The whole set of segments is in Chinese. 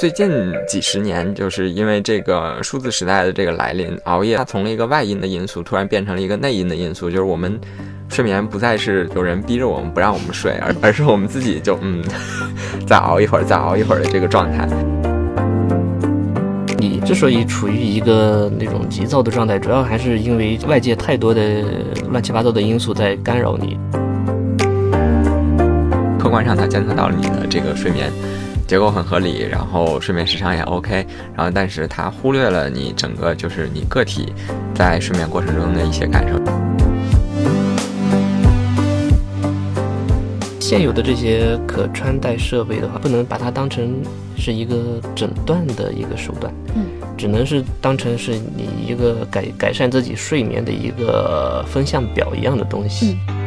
最近几十年，就是因为这个数字时代的这个来临，熬夜它从了一个外因的因素，突然变成了一个内因的因素，就是我们睡眠不再是有人逼着我们不让我们睡，而而是我们自己就嗯，再熬一会儿，再熬一会儿的这个状态。你之所以处于一个那种急躁的状态，主要还是因为外界太多的乱七八糟的因素在干扰你。客观上，它监测到了你的这个睡眠结构很合理，然后睡眠时长也 OK，然后但是它忽略了你整个就是你个体在睡眠过程中的一些感受。现有的这些可穿戴设备的话，不能把它当成是一个诊断的一个手段，嗯，只能是当成是你一个改改善自己睡眠的一个风向表一样的东西。大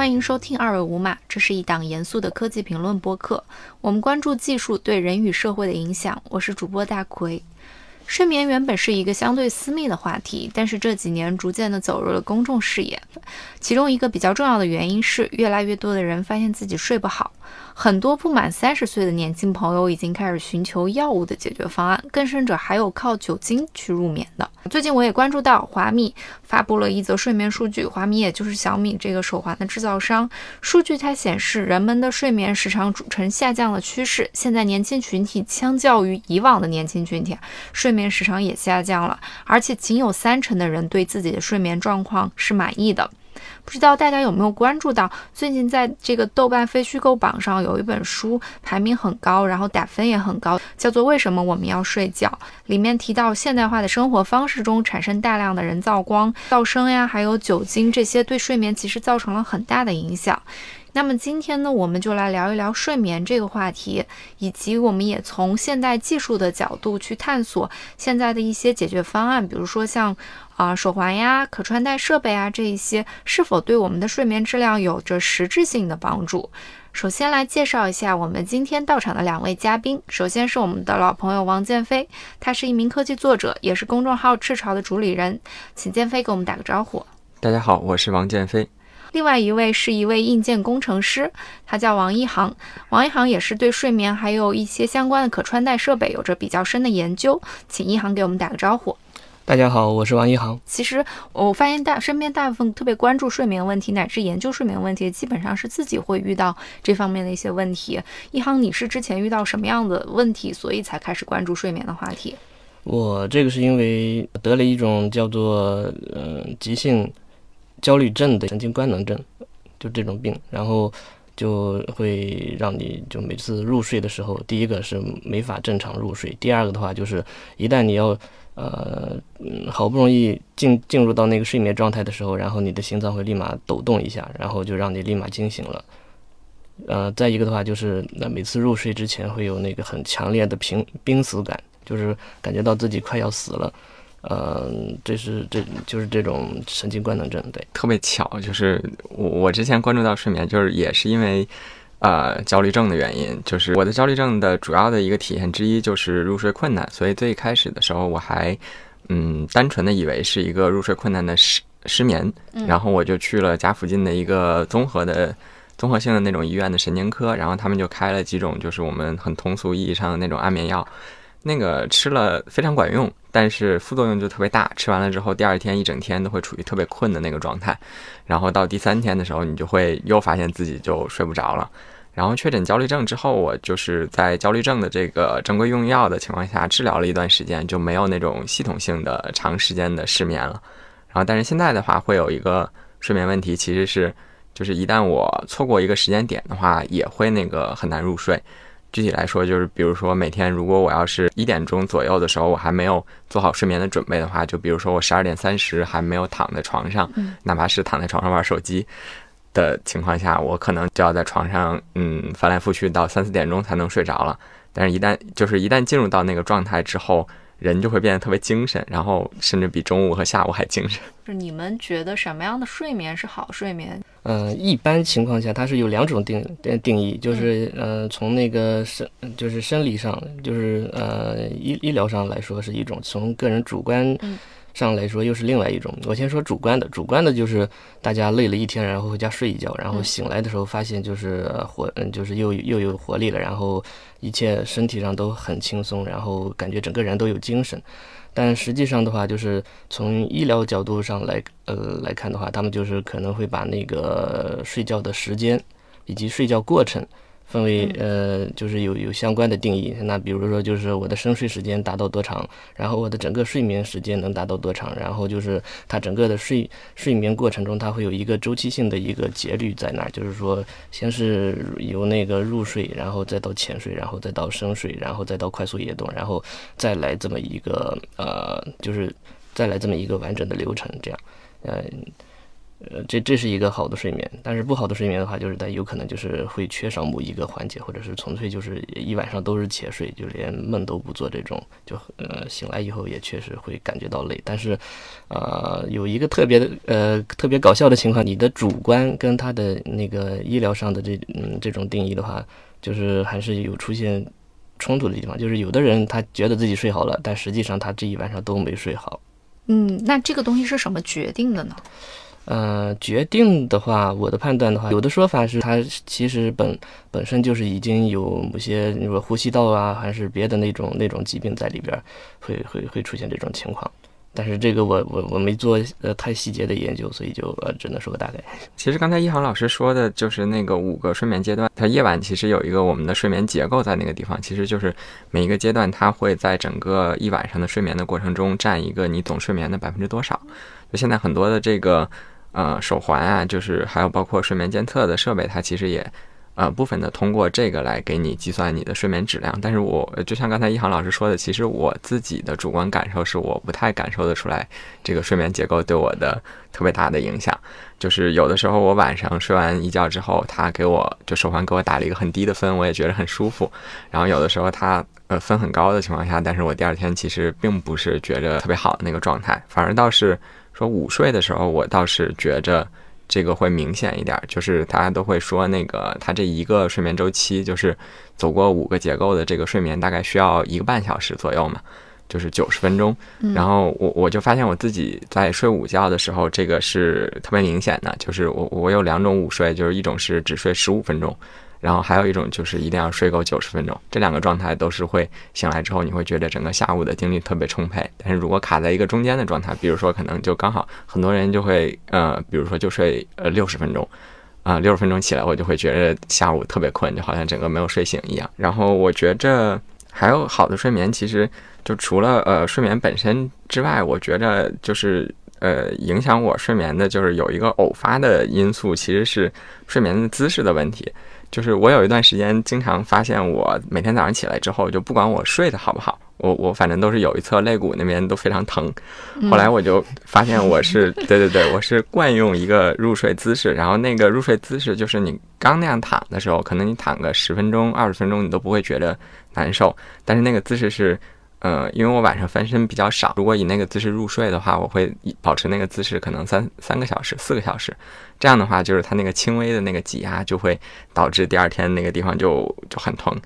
欢迎收听二位无码，这是一档严肃的科技评论播客，我们关注技术对人与社会的影响。我是主播大奎。睡眠原本是一个相对私密的话题，但是这几年逐渐的走入了公众视野。其中一个比较重要的原因是，越来越多的人发现自己睡不好。很多不满三十岁的年轻朋友已经开始寻求药物的解决方案，更甚者还有靠酒精去入眠的。最近我也关注到华米发布了一则睡眠数据，华米也就是小米这个手环的制造商。数据它显示，人们的睡眠时长主呈下降的趋势。现在年轻群体相较于以往的年轻群体，睡眠时长也下降了，而且仅有三成的人对自己的睡眠状况是满意的。不知道大家有没有关注到，最近在这个豆瓣非虚构榜上有一本书排名很高，然后打分也很高，叫做《为什么我们要睡觉》。里面提到现代化的生活方式中产生大量的人造光、噪声呀，还有酒精这些，对睡眠其实造成了很大的影响。那么今天呢，我们就来聊一聊睡眠这个话题，以及我们也从现代技术的角度去探索现在的一些解决方案，比如说像啊手环呀、可穿戴设备啊这一些，是否对我们的睡眠质量有着实质性的帮助？首先来介绍一下我们今天到场的两位嘉宾，首先是我们的老朋友王建飞，他是一名科技作者，也是公众号赤潮的主理人，请建飞给我们打个招呼。大家好，我是王建飞。另外一位是一位硬件工程师，他叫王一航。王一航也是对睡眠还有一些相关的可穿戴设备有着比较深的研究，请一航给我们打个招呼。大家好，我是王一航。其实我发现大身边大部分特别关注睡眠问题乃至研究睡眠问题，基本上是自己会遇到这方面的一些问题。一航，你是之前遇到什么样的问题，所以才开始关注睡眠的话题？我这个是因为得了一种叫做嗯急性。焦虑症的神经官能症，就这种病，然后就会让你就每次入睡的时候，第一个是没法正常入睡，第二个的话就是一旦你要呃好不容易进进入到那个睡眠状态的时候，然后你的心脏会立马抖动一下，然后就让你立马惊醒了。呃，再一个的话就是那每次入睡之前会有那个很强烈的濒濒死感，就是感觉到自己快要死了。嗯，这是这就是这种神经官能症，对，特别巧，就是我我之前关注到睡眠，就是也是因为，呃，焦虑症的原因，就是我的焦虑症的主要的一个体现之一就是入睡困难，所以最开始的时候我还嗯单纯的以为是一个入睡困难的失失眠，然后我就去了家附近的一个综合的综合性的那种医院的神经科，然后他们就开了几种就是我们很通俗意义上的那种安眠药。那个吃了非常管用，但是副作用就特别大。吃完了之后，第二天一整天都会处于特别困的那个状态，然后到第三天的时候，你就会又发现自己就睡不着了。然后确诊焦虑症之后，我就是在焦虑症的这个正规用药的情况下治疗了一段时间，就没有那种系统性的长时间的失眠了。然后，但是现在的话，会有一个睡眠问题，其实是就是一旦我错过一个时间点的话，也会那个很难入睡。具体来说，就是比如说每天，如果我要是一点钟左右的时候，我还没有做好睡眠的准备的话，就比如说我十二点三十还没有躺在床上，哪怕是躺在床上玩手机的情况下，我可能就要在床上嗯翻来覆去到三四点钟才能睡着了。但是，一旦就是一旦进入到那个状态之后。人就会变得特别精神，然后甚至比中午和下午还精神。就你们觉得什么样的睡眠是好睡眠？嗯，一般情况下它是有两种定定义，就是呃从那个生就是生理上，就是呃医医疗上来说是一种，从个人主观上来说又是另外一种。我先说主观的，主观的就是大家累了一天，然后回家睡一觉，然后醒来的时候发现就是活，嗯，就是又又有活力了，然后一切身体上都很轻松，然后感觉整个人都有精神。但实际上的话，就是从医疗角度上来，呃来看的话，他们就是可能会把那个睡觉的时间以及睡觉过程。分为呃，就是有有相关的定义。那比如说，就是我的深睡时间达到多长，然后我的整个睡眠时间能达到多长，然后就是它整个的睡睡眠过程中，它会有一个周期性的一个节律在那儿。就是说，先是由那个入睡，然后再到浅睡，然后再到深睡，然后再到快速夜动，然后再来这么一个呃，就是再来这么一个完整的流程，这样，嗯。呃，呃这这是一个好的睡眠，但是不好的睡眠的话，就是它有可能就是会缺少某一个环节，或者是纯粹就是一晚上都是浅睡，就连梦都不做这种，就呃醒来以后也确实会感觉到累。但是，呃，有一个特别的呃特别搞笑的情况，你的主观跟他的那个医疗上的这嗯这种定义的话，就是还是有出现冲突的地方。就是有的人他觉得自己睡好了，但实际上他这一晚上都没睡好。嗯，那这个东西是什么决定的呢？呃，决定的话，我的判断的话，有的说法是它其实本本身就是已经有某些，你说呼吸道啊，还是别的那种那种疾病在里边，会会会出现这种情况。但是这个我我我没做呃太细节的研究，所以就呃只能说个大概。其实刚才一航老师说的就是那个五个睡眠阶段，它夜晚其实有一个我们的睡眠结构在那个地方，其实就是每一个阶段它会在整个一晚上的睡眠的过程中占一个你总睡眠的百分之多少。就现在很多的这个。呃，手环啊，就是还有包括睡眠监测的设备，它其实也呃部分的通过这个来给你计算你的睡眠质量。但是我就像刚才一航老师说的，其实我自己的主观感受是我不太感受得出来这个睡眠结构对我的特别大的影响。就是有的时候我晚上睡完一觉之后，它给我就手环给我打了一个很低的分，我也觉得很舒服。然后有的时候它呃分很高的情况下，但是我第二天其实并不是觉着特别好的那个状态，反而倒是。说午睡的时候，我倒是觉着这个会明显一点，就是大家都会说那个他这一个睡眠周期，就是走过五个结构的这个睡眠，大概需要一个半小时左右嘛，就是九十分钟。然后我我就发现我自己在睡午觉的时候，这个是特别明显的，就是我我有两种午睡，就是一种是只睡十五分钟。然后还有一种就是一定要睡够九十分钟，这两个状态都是会醒来之后你会觉得整个下午的精力特别充沛。但是如果卡在一个中间的状态，比如说可能就刚好很多人就会呃，比如说就睡呃六十分钟，啊六十分钟起来我就会觉得下午特别困，就好像整个没有睡醒一样。然后我觉着还有好的睡眠，其实就除了呃睡眠本身之外，我觉着就是呃影响我睡眠的就是有一个偶发的因素，其实是睡眠的姿势的问题。就是我有一段时间经常发现，我每天早上起来之后，就不管我睡得好不好，我我反正都是有一侧肋骨那边都非常疼。后来我就发现我是对对对，我是惯用一个入睡姿势，然后那个入睡姿势就是你刚那样躺的时候，可能你躺个十分钟、二十分钟，你都不会觉得难受。但是那个姿势是。呃，因为我晚上翻身比较少，如果以那个姿势入睡的话，我会保持那个姿势可能三三个小时、四个小时，这样的话，就是它那个轻微的那个挤压就会导致第二天那个地方就就很疼。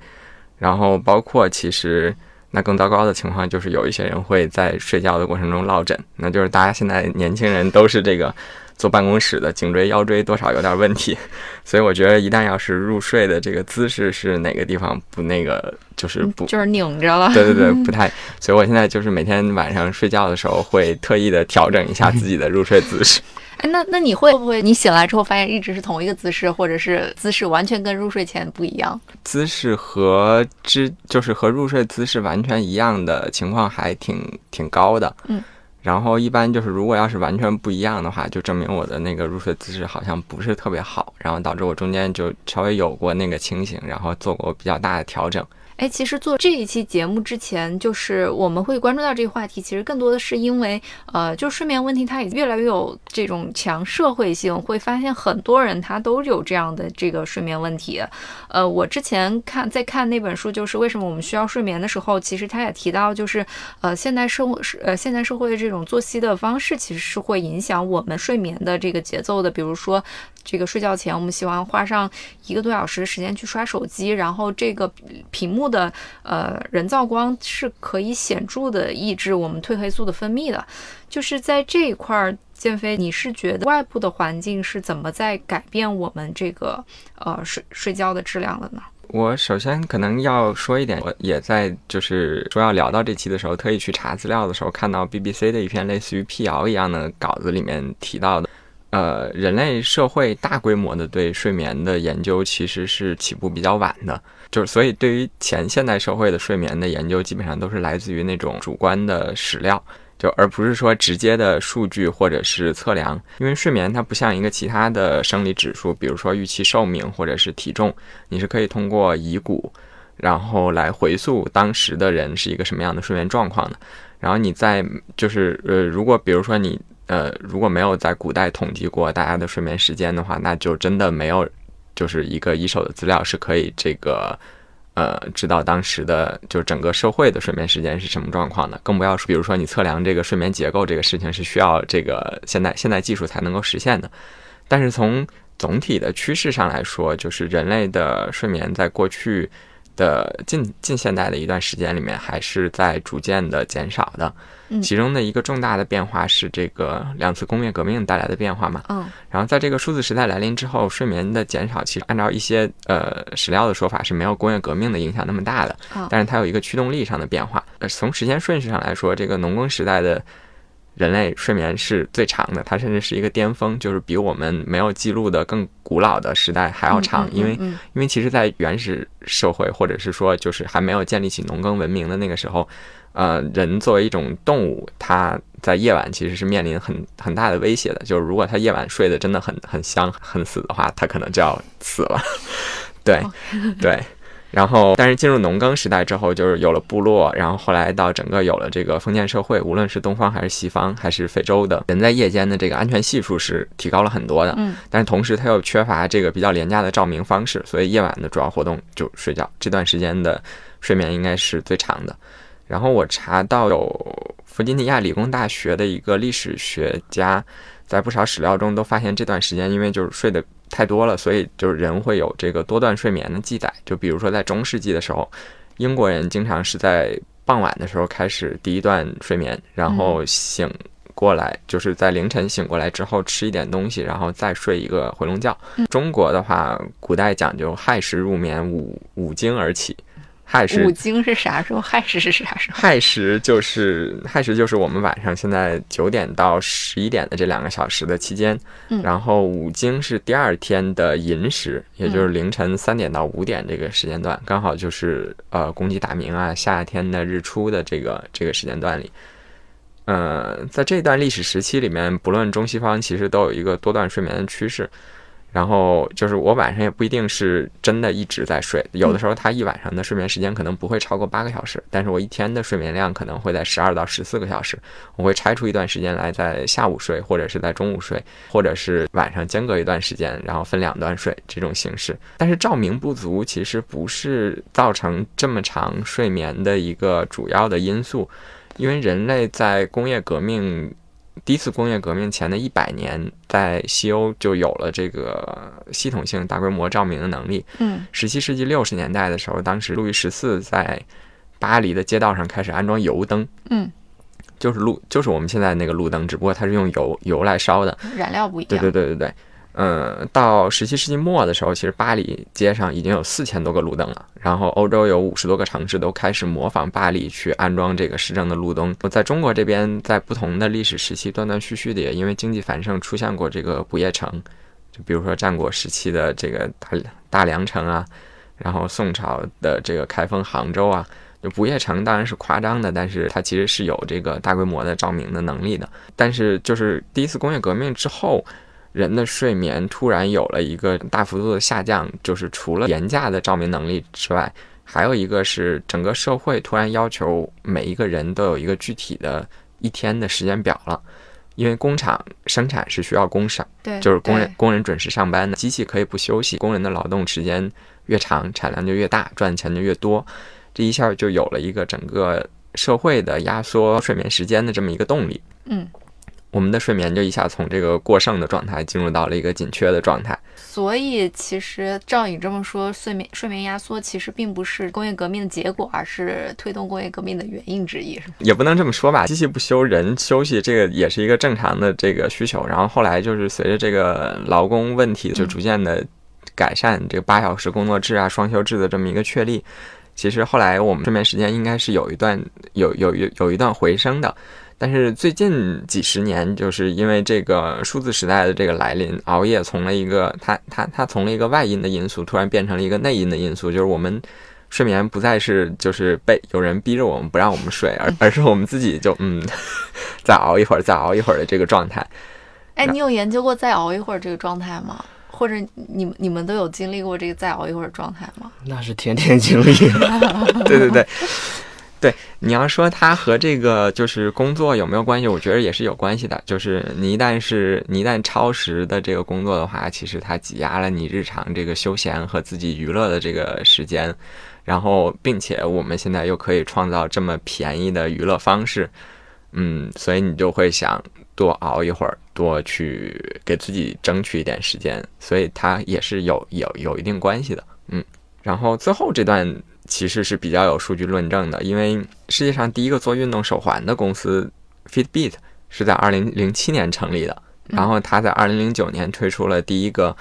然后包括其实那更糟糕的情况就是有一些人会在睡觉的过程中落枕，那就是大家现在年轻人都是这个。坐办公室的颈椎腰椎多少有点问题，所以我觉得一旦要是入睡的这个姿势是哪个地方不那个，就是不就是拧着了。对对对，不 太。所以我现在就是每天晚上睡觉的时候会特意的调整一下自己的入睡姿势。哎，那那你会不会你醒来之后发现一直是同一个姿势，或者是姿势完全跟入睡前不一样？姿势和之就是和入睡姿势完全一样的情况还挺挺高的。嗯。然后一般就是，如果要是完全不一样的话，就证明我的那个入睡姿势好像不是特别好，然后导致我中间就稍微有过那个清醒，然后做过比较大的调整。哎，其实做这一期节目之前，就是我们会关注到这个话题，其实更多的是因为，呃，就睡眠问题，它也越来越有这种强社会性，会发现很多人他都有这样的这个睡眠问题。呃，我之前看在看那本书，就是为什么我们需要睡眠的时候，其实他也提到，就是呃，现代社会呃现代社会的这种作息的方式，其实是会影响我们睡眠的这个节奏的。比如说，这个睡觉前我们喜欢花上一个多小时的时间去刷手机，然后这个屏幕。的呃人造光是可以显著的抑制我们褪黑素的分泌的。就是在这一块儿，建飞，你是觉得外部的环境是怎么在改变我们这个呃睡睡觉的质量的呢？我首先可能要说一点，我也在就是说要聊到这期的时候，特意去查资料的时候，看到 BBC 的一篇类似于辟谣一样的稿子里面提到的，呃，人类社会大规模的对睡眠的研究其实是起步比较晚的，就是所以对于前现代社会的睡眠的研究，基本上都是来自于那种主观的史料。就而不是说直接的数据或者是测量，因为睡眠它不像一个其他的生理指数，比如说预期寿命或者是体重，你是可以通过遗骨，然后来回溯当时的人是一个什么样的睡眠状况的。然后你在就是呃，如果比如说你呃如果没有在古代统计过大家的睡眠时间的话，那就真的没有就是一个一手的资料是可以这个。呃，知道当时的就整个社会的睡眠时间是什么状况的，更不要说，比如说你测量这个睡眠结构这个事情是需要这个现代现代技术才能够实现的。但是从总体的趋势上来说，就是人类的睡眠在过去的近近现代的一段时间里面，还是在逐渐的减少的。其中的一个重大的变化是这个两次工业革命带来的变化嘛？嗯，然后在这个数字时代来临之后，睡眠的减少其实按照一些呃史料的说法是没有工业革命的影响那么大的，但是它有一个驱动力上的变化。呃，从时间顺序上来说，这个农耕时代的人类睡眠是最长的，它甚至是一个巅峰，就是比我们没有记录的更古老的时代还要长，因为因为其实，在原始社会或者是说就是还没有建立起农耕文明的那个时候。呃，人作为一种动物，它在夜晚其实是面临很很大的威胁的。就是如果它夜晚睡得真的很很香很死的话，它可能就要死了。对，对。然后，但是进入农耕时代之后，就是有了部落，然后后来到整个有了这个封建社会，无论是东方还是西方，还是非洲的人在夜间的这个安全系数是提高了很多的。嗯。但是同时，它又缺乏这个比较廉价的照明方式，所以夜晚的主要活动就睡觉。这段时间的睡眠应该是最长的。然后我查到有弗吉尼亚理工大学的一个历史学家，在不少史料中都发现这段时间因为就是睡得太多了，所以就是人会有这个多段睡眠的记载。就比如说在中世纪的时候，英国人经常是在傍晚的时候开始第一段睡眠，然后醒过来，就是在凌晨醒过来之后吃一点东西，然后再睡一个回笼觉。中国的话，古代讲究亥时入眠，五五经而起。亥时五经是啥时候？亥时是啥时候？亥时就是亥时就是我们晚上现在九点到十一点的这两个小时的期间，嗯然后五经是第二天的寅时，也就是凌晨三点到五点这个时间段，刚好就是呃公鸡打鸣啊，夏天的日出的这个这个时间段里，呃，在这段历史时期里面，不论中西方，其实都有一个多段睡眠的趋势。然后就是我晚上也不一定是真的一直在睡，有的时候他一晚上的睡眠时间可能不会超过八个小时，但是我一天的睡眠量可能会在十二到十四个小时。我会拆出一段时间来在下午睡，或者是在中午睡，或者是晚上间隔一段时间，然后分两段睡这种形式。但是照明不足其实不是造成这么长睡眠的一个主要的因素，因为人类在工业革命。第一次工业革命前的一百年，在西欧就有了这个系统性大规模照明的能力。嗯，十七世纪六十年代的时候，当时路易十四在巴黎的街道上开始安装油灯。嗯，就是路，就是我们现在那个路灯，只不过它是用油油来烧的，燃料不一样。对对对对对。嗯，到十七世纪末的时候，其实巴黎街上已经有四千多个路灯了。然后欧洲有五十多个城市都开始模仿巴黎去安装这个市政的路灯。在中国这边，在不同的历史时期，断断续续的也因为经济繁盛，出现过这个不夜城。就比如说战国时期的这个大大梁城啊，然后宋朝的这个开封杭州啊，就不夜城当然是夸张的，但是它其实是有这个大规模的照明的能力的。但是就是第一次工业革命之后。人的睡眠突然有了一个大幅度的下降，就是除了廉价的照明能力之外，还有一个是整个社会突然要求每一个人都有一个具体的一天的时间表了，因为工厂生产是需要工上，对，就是工人工人准时上班的，机器可以不休息，工人的劳动时间越长，产量就越大，赚钱就越多，这一下就有了一个整个社会的压缩睡眠时间的这么一个动力，嗯。我们的睡眠就一下从这个过剩的状态进入到了一个紧缺的状态。所以，其实照你这么说，睡眠睡眠压缩其实并不是工业革命的结果，而是推动工业革命的原因之一，是吗？也不能这么说吧，机器不休，人休息，这个也是一个正常的这个需求。然后后来就是随着这个劳工问题就逐渐的改善，这个八小时工作制啊、双休制的这么一个确立，其实后来我们睡眠时间应该是有一段有有有有一段回升的。但是最近几十年，就是因为这个数字时代的这个来临，熬夜从了一个它它它从了一个外因的因素，突然变成了一个内因的因素，就是我们睡眠不再是就是被有人逼着我们不让我们睡，而而是我们自己就嗯 再熬一会儿，再熬一会儿的这个状态。哎，你有研究过再熬一会儿这个状态吗？或者你们你们都有经历过这个再熬一会儿状态吗？那是天天经历。对 对对。对，你要说它和这个就是工作有没有关系？我觉得也是有关系的。就是你一旦是你一旦超时的这个工作的话，其实它挤压了你日常这个休闲和自己娱乐的这个时间。然后，并且我们现在又可以创造这么便宜的娱乐方式，嗯，所以你就会想多熬一会儿，多去给自己争取一点时间。所以它也是有有有一定关系的，嗯。然后最后这段。其实是比较有数据论证的，因为世界上第一个做运动手环的公司 Fitbit 是在二零零七年成立的，然后它在二零零九年推出了第一个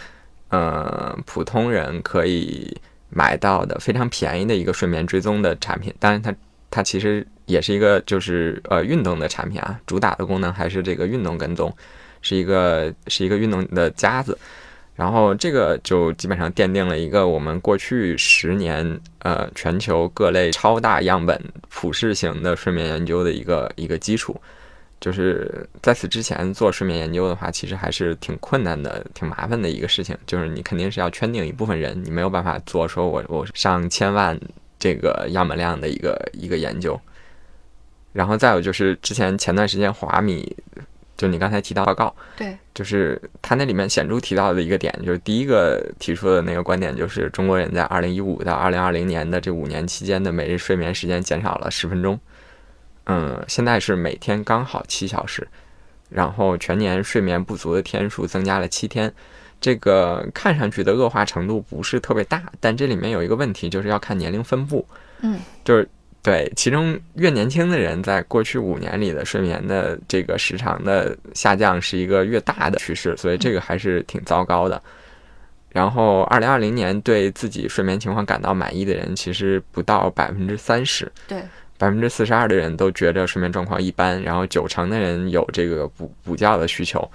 呃普通人可以买到的非常便宜的一个睡眠追踪的产品，当然它它其实也是一个就是呃运动的产品啊，主打的功能还是这个运动跟踪，是一个是一个运动的夹子。然后这个就基本上奠定了一个我们过去十年呃全球各类超大样本普适型的睡眠研究的一个一个基础。就是在此之前做睡眠研究的话，其实还是挺困难的、挺麻烦的一个事情。就是你肯定是要圈定一部分人，你没有办法做说我我上千万这个样本量的一个一个研究。然后再有就是之前前段时间华米。就你刚才提到报告，对，就是他那里面显著提到的一个点，就是第一个提出的那个观点，就是中国人在二零一五到二零二零年的这五年期间的每日睡眠时间减少了十分钟，嗯，现在是每天刚好七小时，然后全年睡眠不足的天数增加了七天，这个看上去的恶化程度不是特别大，但这里面有一个问题，就是要看年龄分布，嗯，就是。对，其中越年轻的人，在过去五年里的睡眠的这个时长的下降是一个越大的趋势，所以这个还是挺糟糕的。然后，二零二零年对自己睡眠情况感到满意的人，其实不到百分之三十，对，百分之四十二的人都觉着睡眠状况一般，然后九成的人有这个补补觉的需求，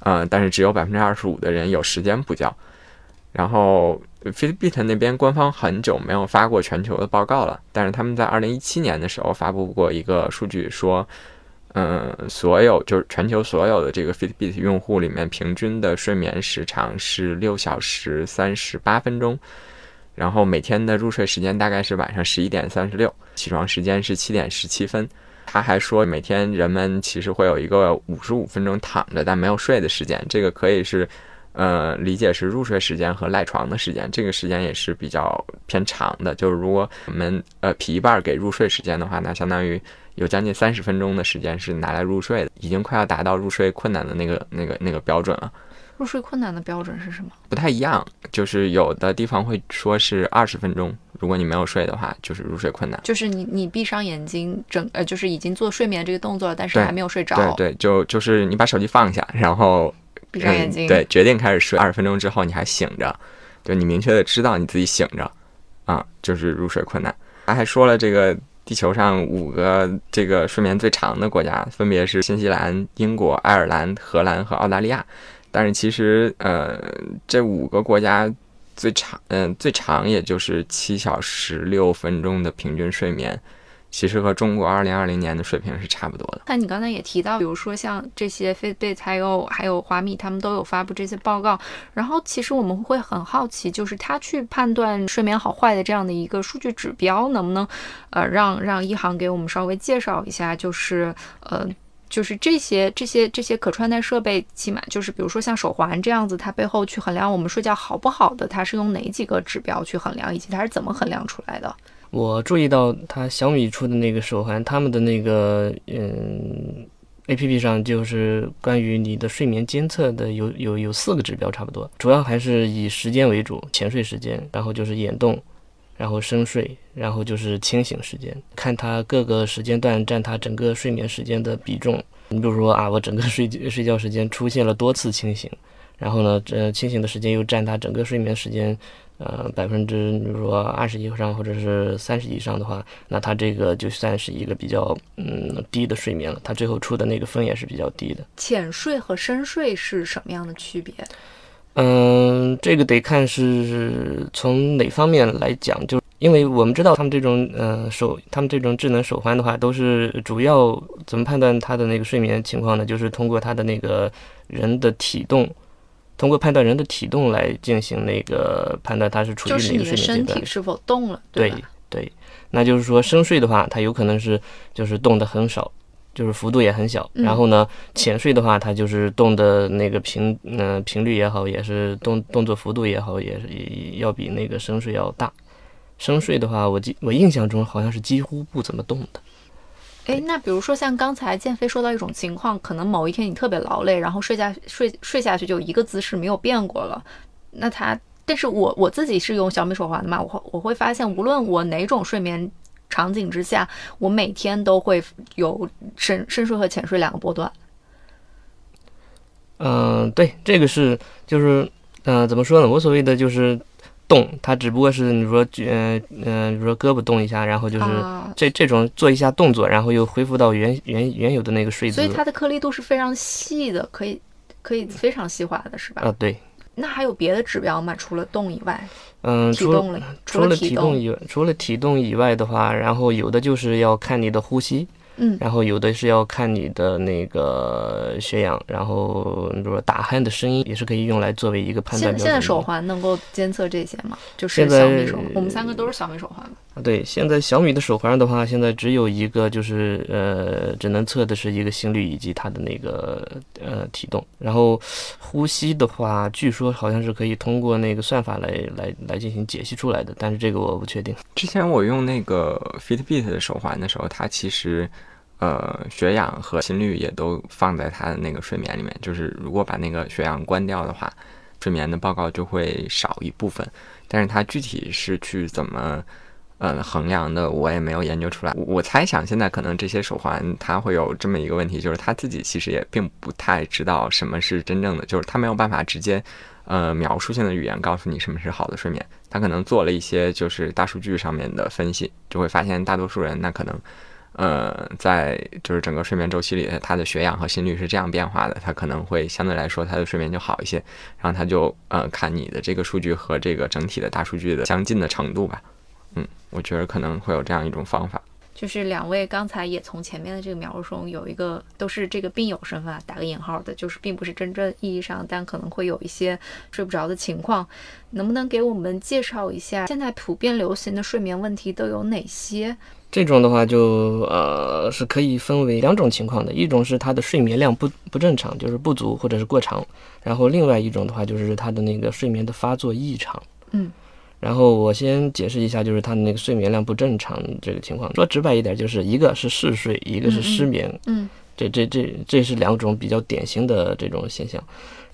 嗯，但是只有百分之二十五的人有时间补觉，然后。Fitbit 那边官方很久没有发过全球的报告了，但是他们在二零一七年的时候发布过一个数据，说，嗯，所有就是全球所有的这个 Fitbit 用户里面，平均的睡眠时长是六小时三十八分钟，然后每天的入睡时间大概是晚上十一点三十六，起床时间是七点十七分。他还说，每天人们其实会有一个五十五分钟躺着但没有睡的时间，这个可以是。呃，理解是入睡时间和赖床的时间，这个时间也是比较偏长的。就是如果我们呃劈一半给入睡时间的话，那相当于有将近三十分钟的时间是拿来入睡的，已经快要达到入睡困难的那个那个那个标准了。入睡困难的标准是什么？不太一样，就是有的地方会说是二十分钟，如果你没有睡的话，就是入睡困难。就是你你闭上眼睛，整呃就是已经做睡眠这个动作了，但是还没有睡着。对对，就就是你把手机放下，然后。闭上眼睛，对，决定开始睡。二十分钟之后你还醒着，就你明确的知道你自己醒着，啊，就是入睡困难。他还说了，这个地球上五个这个睡眠最长的国家，分别是新西兰、英国、爱尔兰、荷兰和澳大利亚。但是其实，呃，这五个国家最长，嗯，最长也就是七小时六分钟的平均睡眠。其实和中国二零二零年的水平是差不多的。那你刚才也提到，比如说像这些 Fitbit 还有还有华米，他们都有发布这些报告。然后其实我们会很好奇，就是他去判断睡眠好坏的这样的一个数据指标，能不能呃让让一航给我们稍微介绍一下？就是呃就是这些这些这些可穿戴设备，起码就是比如说像手环这样子，它背后去衡量我们睡觉好不好的，它是用哪几个指标去衡量，以及它是怎么衡量出来的？我注意到他小米出的那个手环，他们的那个嗯 A P P 上就是关于你的睡眠监测的有有有四个指标差不多，主要还是以时间为主，浅睡时间，然后就是眼动，然后深睡，然后就是清醒时间，看它各个时间段占它整个睡眠时间的比重。你比如说啊，我整个睡睡觉时间出现了多次清醒，然后呢，这清醒的时间又占他整个睡眠时间。呃，百分之比如说二十以上或者是三十以上的话，那他这个就算是一个比较嗯低的睡眠了，他最后出的那个分也是比较低的。浅睡和深睡是什么样的区别？嗯，这个得看是从哪方面来讲，就因为我们知道他们这种呃手，他们这种智能手环的话，都是主要怎么判断他的那个睡眠情况呢？就是通过他的那个人的体动。通过判断人的体动来进行那个判断，他是处于哪个睡眠阶段？就是你的身体是否动了？对对，那就是说深睡的话，它有可能是就是动的很少，就是幅度也很小。然后呢，浅睡的话，它就是动的那个频嗯频率也好，也是动动作幅度也好，也是也要比那个深睡要大。深睡的话，我记我印象中好像是几乎不怎么动的。哎，那比如说像刚才建飞说到一种情况，可能某一天你特别劳累，然后睡下睡睡下去就一个姿势没有变过了。那他，但是我我自己是用小米手环的嘛，我会我会发现，无论我哪种睡眠场景之下，我每天都会有深深睡和浅睡两个波段。嗯，对，这个是就是呃，怎么说呢？我所谓的就是。动，它只不过是你说，嗯嗯，比如说胳膊动一下，然后就是这这种做一下动作，然后又恢复到原原原有的那个睡姿。所以它的颗粒度是非常细的，可以可以非常细化的，是吧？啊，对。那还有别的指标吗？除了动以外？嗯，除了除了体动以外，除了体动以外的话，然后有的就是要看你的呼吸。嗯，然后有的是要看你的那个血氧，然后比如说打鼾的声音也是可以用来作为一个判断现现在手环能够监测这些吗？就是小米手，我们三个都是小米手环啊，对，现在小米的手环的话，现在只有一个，就是呃，只能测的是一个心率以及它的那个呃体动。然后呼吸的话，据说好像是可以通过那个算法来来来进行解析出来的，但是这个我不确定。之前我用那个 Fitbit 的手环的时候，它其实呃血氧和心率也都放在它的那个睡眠里面。就是如果把那个血氧关掉的话，睡眠的报告就会少一部分。但是它具体是去怎么？嗯，衡量的我也没有研究出来。我猜想现在可能这些手环它会有这么一个问题，就是它自己其实也并不太知道什么是真正的，就是它没有办法直接，呃，描述性的语言告诉你什么是好的睡眠。它可能做了一些就是大数据上面的分析，就会发现大多数人那可能，呃，在就是整个睡眠周期里，他的血氧和心率是这样变化的，他可能会相对来说他的睡眠就好一些。然后他就呃看你的这个数据和这个整体的大数据的相近的程度吧。嗯，我觉得可能会有这样一种方法，就是两位刚才也从前面的这个描述中有一个都是这个病友身份啊，打个引号的，就是并不是真正意义上，但可能会有一些睡不着的情况，能不能给我们介绍一下现在普遍流行的睡眠问题都有哪些？这种的话就呃是可以分为两种情况的，一种是他的睡眠量不不正常，就是不足或者是过长，然后另外一种的话就是他的那个睡眠的发作异常，嗯。然后我先解释一下，就是他的那个睡眠量不正常这个情况。说直白一点，就是一个是嗜睡，一个是失眠。嗯，这这这这是两种比较典型的这种现象。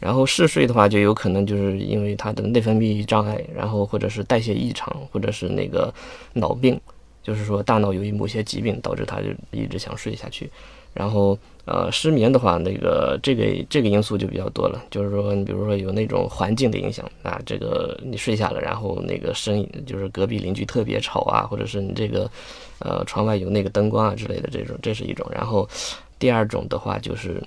然后嗜睡的话，就有可能就是因为他的内分泌障碍，然后或者是代谢异常，或者是那个脑病，就是说大脑由于某些疾病导致他就一直想睡下去。然后，呃，失眠的话，那个这个这个因素就比较多了。就是说，你比如说有那种环境的影响啊，这个你睡下了，然后那个声音就是隔壁邻居特别吵啊，或者是你这个，呃，窗外有那个灯光啊之类的这种，这是一种。然后，第二种的话就是，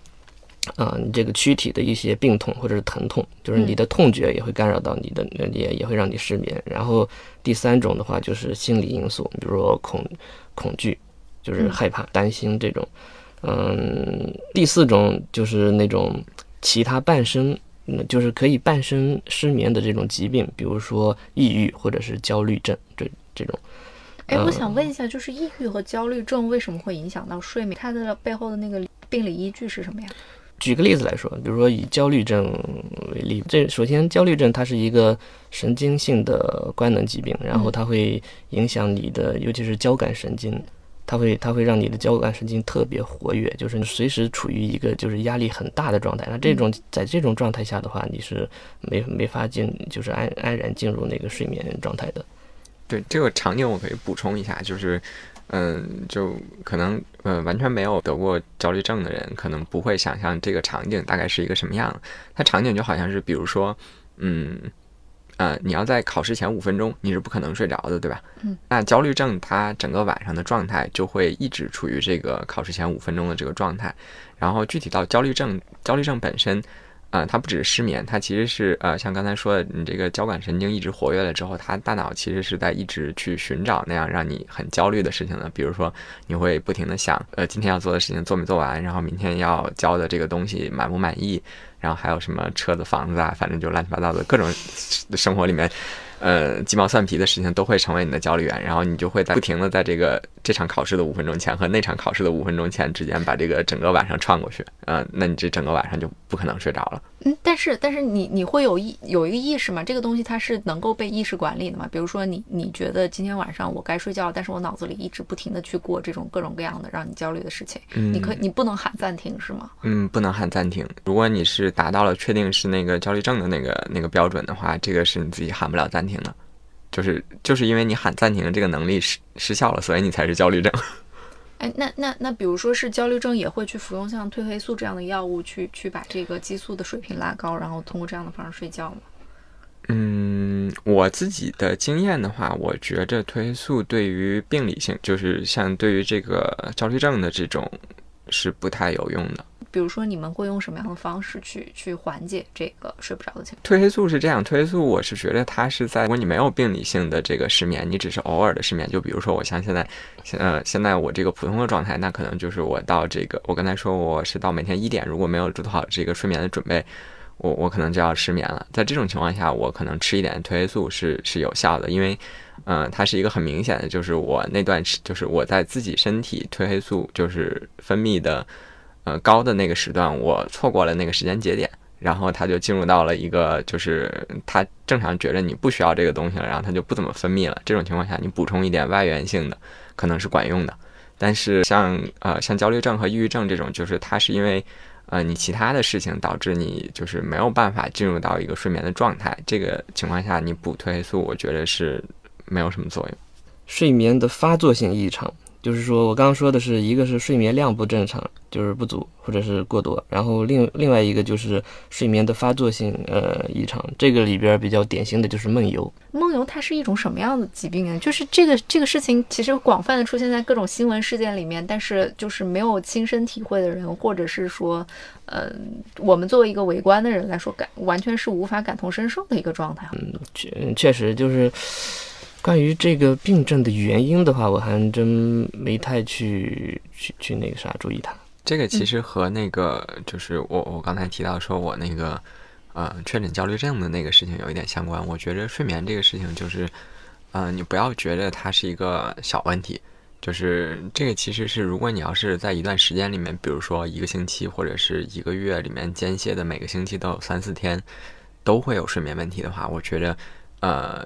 啊，你这个躯体的一些病痛或者是疼痛，就是你的痛觉也会干扰到你的，也也会让你失眠。然后，第三种的话就是心理因素，比如说恐恐惧，就是害怕、担心这种。嗯，第四种就是那种其他伴生，嗯，就是可以伴生失眠的这种疾病，比如说抑郁或者是焦虑症这这种。哎，我想问一下，就是抑郁和焦虑症为什么会影响到睡眠？它的背后的那个病理依据是什么呀？举个例子来说，比如说以焦虑症为例，这首先焦虑症它是一个神经性的官能疾病，然后它会影响你的，尤其是交感神经。它会它会让你的交感神经特别活跃，就是你随时处于一个就是压力很大的状态。那这种在这种状态下的话，你是没没法进，就是安安然进入那个睡眠状态的。对这个场景，我可以补充一下，就是，嗯，就可能呃完全没有得过焦虑症的人，可能不会想象这个场景大概是一个什么样。它场景就好像是，比如说，嗯。呃，你要在考试前五分钟，你是不可能睡着的，对吧？嗯。那焦虑症，它整个晚上的状态就会一直处于这个考试前五分钟的这个状态。然后具体到焦虑症，焦虑症本身，呃，它不只是失眠，它其实是呃，像刚才说的，你这个交感神经一直活跃了之后，它大脑其实是在一直去寻找那样让你很焦虑的事情的。比如说，你会不停的想，呃，今天要做的事情做没做完，然后明天要交的这个东西满不满意。然后还有什么车子、房子啊，反正就乱七八糟的各种生活里面，呃，鸡毛蒜皮的事情都会成为你的焦虑源。然后你就会在不停的在这个这场考试的五分钟前和那场考试的五分钟前之间把这个整个晚上串过去。嗯，那你这整个晚上就不可能睡着了。嗯，但是但是你你会有意有一个意识吗？这个东西它是能够被意识管理的吗？比如说你你觉得今天晚上我该睡觉，但是我脑子里一直不停的去过这种各种各样的让你焦虑的事情，嗯你可你不能喊暂停是吗？嗯，不能喊暂停。如果你是达到了确定是那个焦虑症的那个那个标准的话，这个是你自己喊不了暂停的，就是就是因为你喊暂停的这个能力失失效了，所以你才是焦虑症。哎，那那那，比如说是焦虑症，也会去服用像褪黑素这样的药物，去去把这个激素的水平拉高，然后通过这样的方式睡觉吗？嗯，我自己的经验的话，我觉着褪黑素对于病理性，就是像对于这个焦虑症的这种，是不太有用的。比如说，你们会用什么样的方式去去缓解这个睡不着的情况？褪黑素是这样，褪黑素我是觉得它是在，如果你没有病理性的这个失眠，你只是偶尔的失眠，就比如说我像现在，呃，现在我这个普通的状态，那可能就是我到这个，我刚才说我是到每天一点，如果没有做好这个睡眠的准备，我我可能就要失眠了。在这种情况下，我可能吃一点褪黑素是是有效的，因为，嗯，它是一个很明显的，就是我那段时，就是我在自己身体褪黑素就是分泌的。呃，高的那个时段，我错过了那个时间节点，然后它就进入到了一个，就是它正常觉着你不需要这个东西了，然后它就不怎么分泌了。这种情况下，你补充一点外源性的，可能是管用的。但是像呃像焦虑症和抑郁症这种，就是它是因为呃你其他的事情导致你就是没有办法进入到一个睡眠的状态，这个情况下你补褪黑素，我觉得是没有什么作用。睡眠的发作性异常。就是说，我刚刚说的是一个是睡眠量不正常，就是不足或者是过多，然后另另外一个就是睡眠的发作性呃异常，这个里边比较典型的就是梦游。梦游它是一种什么样的疾病啊？就是这个这个事情其实广泛的出现在各种新闻事件里面，但是就是没有亲身体会的人，或者是说，呃，我们作为一个围观的人来说，感完全是无法感同身受的一个状态。嗯，确确实就是。关于这个病症的原因的话，我还真没太去去去那个啥注意它。这个其实和那个就是我我刚才提到说我那个呃确诊焦虑症的那个事情有一点相关。我觉着睡眠这个事情就是，嗯，你不要觉得它是一个小问题，就是这个其实是如果你要是在一段时间里面，比如说一个星期或者是一个月里面间歇的每个星期都有三四天都会有睡眠问题的话，我觉着呃。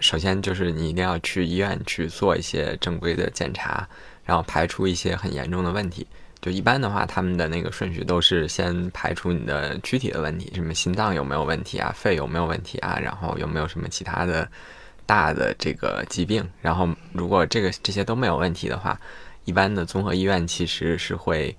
首先就是你一定要去医院去做一些正规的检查，然后排除一些很严重的问题。就一般的话，他们的那个顺序都是先排除你的躯体的问题，什么心脏有没有问题啊，肺有没有问题啊，然后有没有什么其他的大的这个疾病。然后如果这个这些都没有问题的话，一般的综合医院其实是会。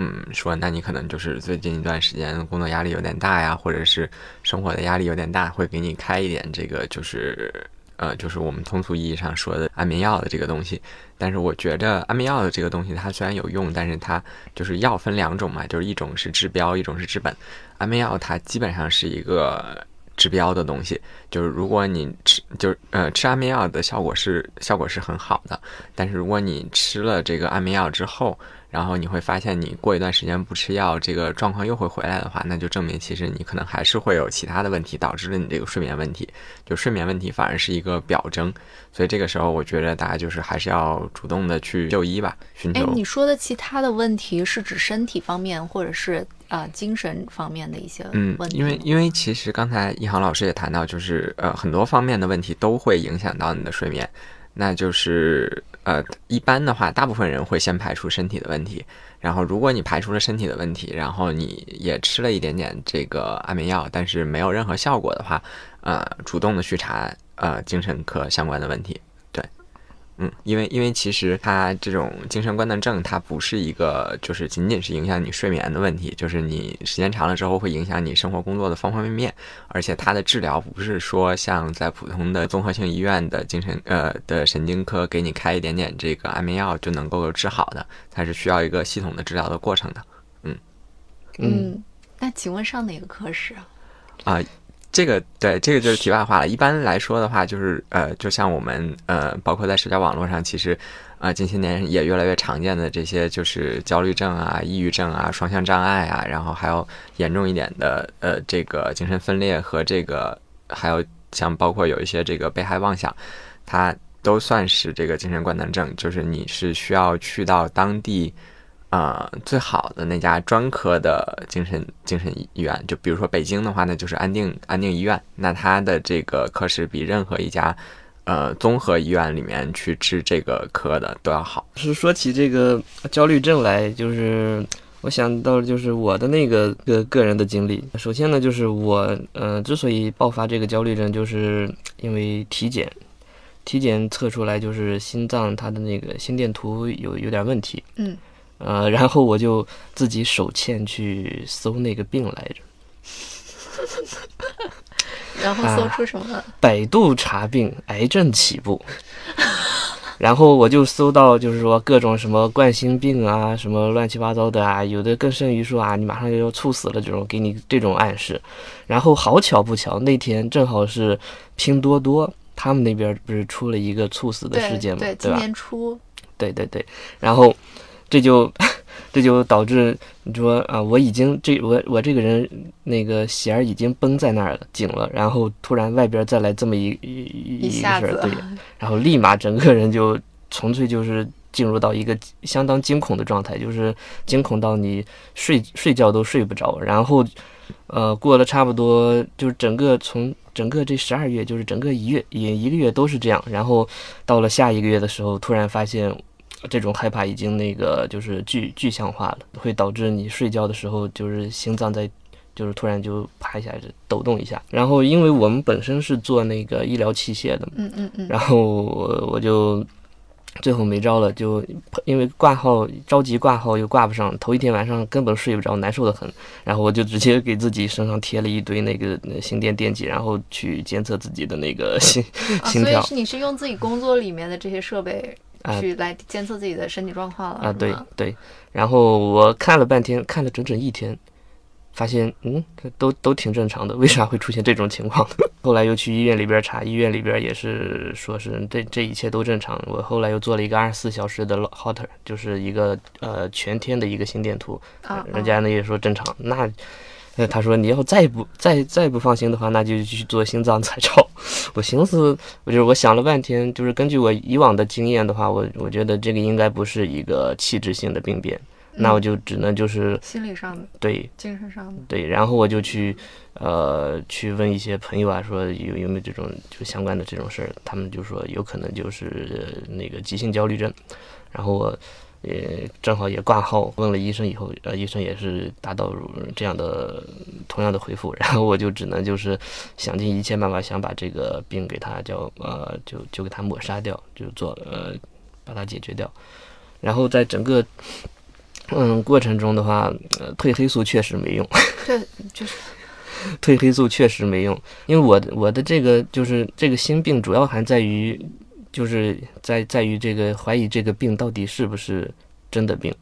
嗯，说那你可能就是最近一段时间工作压力有点大呀，或者是生活的压力有点大，会给你开一点这个就是呃，就是我们通俗意义上说的安眠药的这个东西。但是我觉着安眠药的这个东西它虽然有用，但是它就是药分两种嘛，就是一种是治标，一种是治本。安眠药它基本上是一个治标的东西，就是如果你吃就是呃吃安眠药的效果是效果是很好的，但是如果你吃了这个安眠药之后。然后你会发现，你过一段时间不吃药，这个状况又会回来的话，那就证明其实你可能还是会有其他的问题导致了你这个睡眠问题。就睡眠问题反而是一个表征，所以这个时候我觉得大家就是还是要主动的去就医吧，寻求。哎，你说的其他的问题是指身体方面，或者是啊精神方面的一些问题？嗯，因为因为其实刚才一航老师也谈到，就是呃很多方面的问题都会影响到你的睡眠，那就是。呃，一般的话，大部分人会先排除身体的问题，然后如果你排除了身体的问题，然后你也吃了一点点这个安眠药，但是没有任何效果的话，呃，主动的去查呃精神科相关的问题。嗯，因为因为其实它这种精神官能症，它不是一个就是仅仅是影响你睡眠的问题，就是你时间长了之后会影响你生活工作的方方面面，而且它的治疗不是说像在普通的综合性医院的精神呃的神经科给你开一点点这个安眠药就能够治好的，它是需要一个系统的治疗的过程的。嗯嗯，那请问上哪个科室啊？啊。这个对，这个就是题外话了。一般来说的话，就是呃，就像我们呃，包括在社交网络上，其实啊，近些年也越来越常见的这些，就是焦虑症啊、抑郁症啊、双向障碍啊，然后还有严重一点的呃，这个精神分裂和这个，还有像包括有一些这个被害妄想，它都算是这个精神官能症，就是你是需要去到当地。啊，最好的那家专科的精神精神医院，就比如说北京的话，那就是安定安定医院。那它的这个科室比任何一家呃综合医院里面去治这个科的都要好。是说起这个焦虑症来，就是我想到就是我的那个个个人的经历。首先呢，就是我呃之所以爆发这个焦虑症，就是因为体检，体检测出来就是心脏它的那个心电图有有点问题。嗯。呃，然后我就自己手欠去搜那个病来着，然后搜出什么？百度查病，癌症起步。然后我就搜到，就是说各种什么冠心病啊，什么乱七八糟的啊，有的更甚于说啊，你马上就要猝死了这种，给你这种暗示。然后好巧不巧，那天正好是拼多多他们那边不是出了一个猝死的事件嘛，对吧？今年初。对对对，然后。这就，这就导致你说啊，我已经这我我这个人那个弦儿已经绷在那儿了，紧了，然后突然外边再来这么一一一事儿，对，然后立马整个人就纯粹就是进入到一个相当惊恐的状态，就是惊恐到你睡睡觉都睡不着，然后呃过了差不多就是整个从整个这十二月就是整个一月也一个月都是这样，然后到了下一个月的时候，突然发现。这种害怕已经那个就是具具象化了，会导致你睡觉的时候就是心脏在，就是突然就啪一下就抖动一下。然后因为我们本身是做那个医疗器械的，嗯嗯嗯，然后我我就最后没招了，就因为挂号着急挂号又挂不上，头一天晚上根本睡不着，难受的很。然后我就直接给自己身上贴了一堆那个心电电极，然后去监测自己的那个心心跳。所以是你是用自己工作里面的这些设备。去来监测自己的身体状况了啊！对对，然后我看了半天，看了整整一天，发现嗯，都都挺正常的，为啥会出现这种情况？后来又去医院里边查，医院里边也是说是这这一切都正常。我后来又做了一个二十四小时的 Holter，就是一个呃全天的一个心电图，人家呢也说正常。那那他说你要再不再再不放心的话，那就去做心脏彩超。我寻思，我就是我想了半天，就是根据我以往的经验的话，我我觉得这个应该不是一个器质性的病变，那我就只能就是心理上的对精神上的对，然后我就去呃去问一些朋友啊，说有有没有这种就相关的这种事儿，他们就说有可能就是那个急性焦虑症，然后我。也正好也挂号问了医生以后，呃，医生也是达到这样的同样的回复，然后我就只能就是想尽一切办法想把这个病给他叫呃就就给他抹杀掉，就做呃把它解决掉。然后在整个嗯过程中的话，呃，褪黑素确实没用。对，就是褪黑素确实没用，因为我的我的这个就是这个心病主要还在于。就是在在于这个怀疑这个病到底是不是真的病，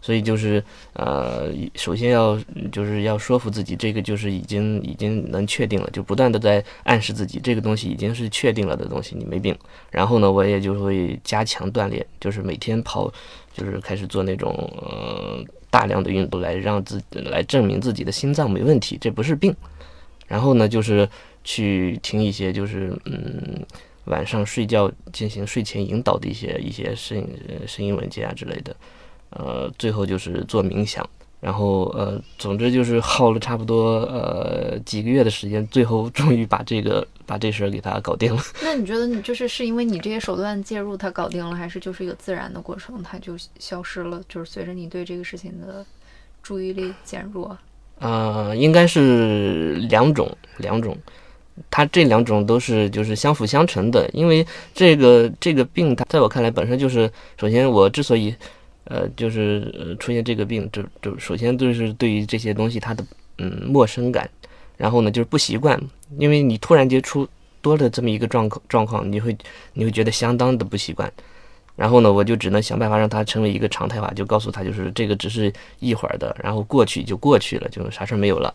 所以就是呃，首先要就是要说服自己，这个就是已经已经能确定了，就不断的在暗示自己，这个东西已经是确定了的东西，你没病。然后呢，我也就会加强锻炼，就是每天跑，就是开始做那种呃大量的运动，来让自己来证明自己的心脏没问题，这不是病。然后呢，就是去听一些就是嗯。晚上睡觉进行睡前引导的一些一些声声音文件啊之类的，呃，最后就是做冥想，然后呃，总之就是耗了差不多呃几个月的时间，最后终于把这个把这事儿给他搞定了。那你觉得你就是是因为你这些手段介入，它搞定了，还是就是一个自然的过程，它就消失了？就是随着你对这个事情的注意力减弱。呃，应该是两种，两种，它这两种都是就是相辅相成的，因为这个这个病，它在我看来本身就是，首先我之所以，呃，就是呃出现这个病，就就首先就是对于这些东西它的嗯陌生感，然后呢就是不习惯，因为你突然间出多了这么一个状况状况，你会你会觉得相当的不习惯。然后呢，我就只能想办法让它成为一个常态化，就告诉他，就是这个只是一会儿的，然后过去就过去了，就啥事儿没有了。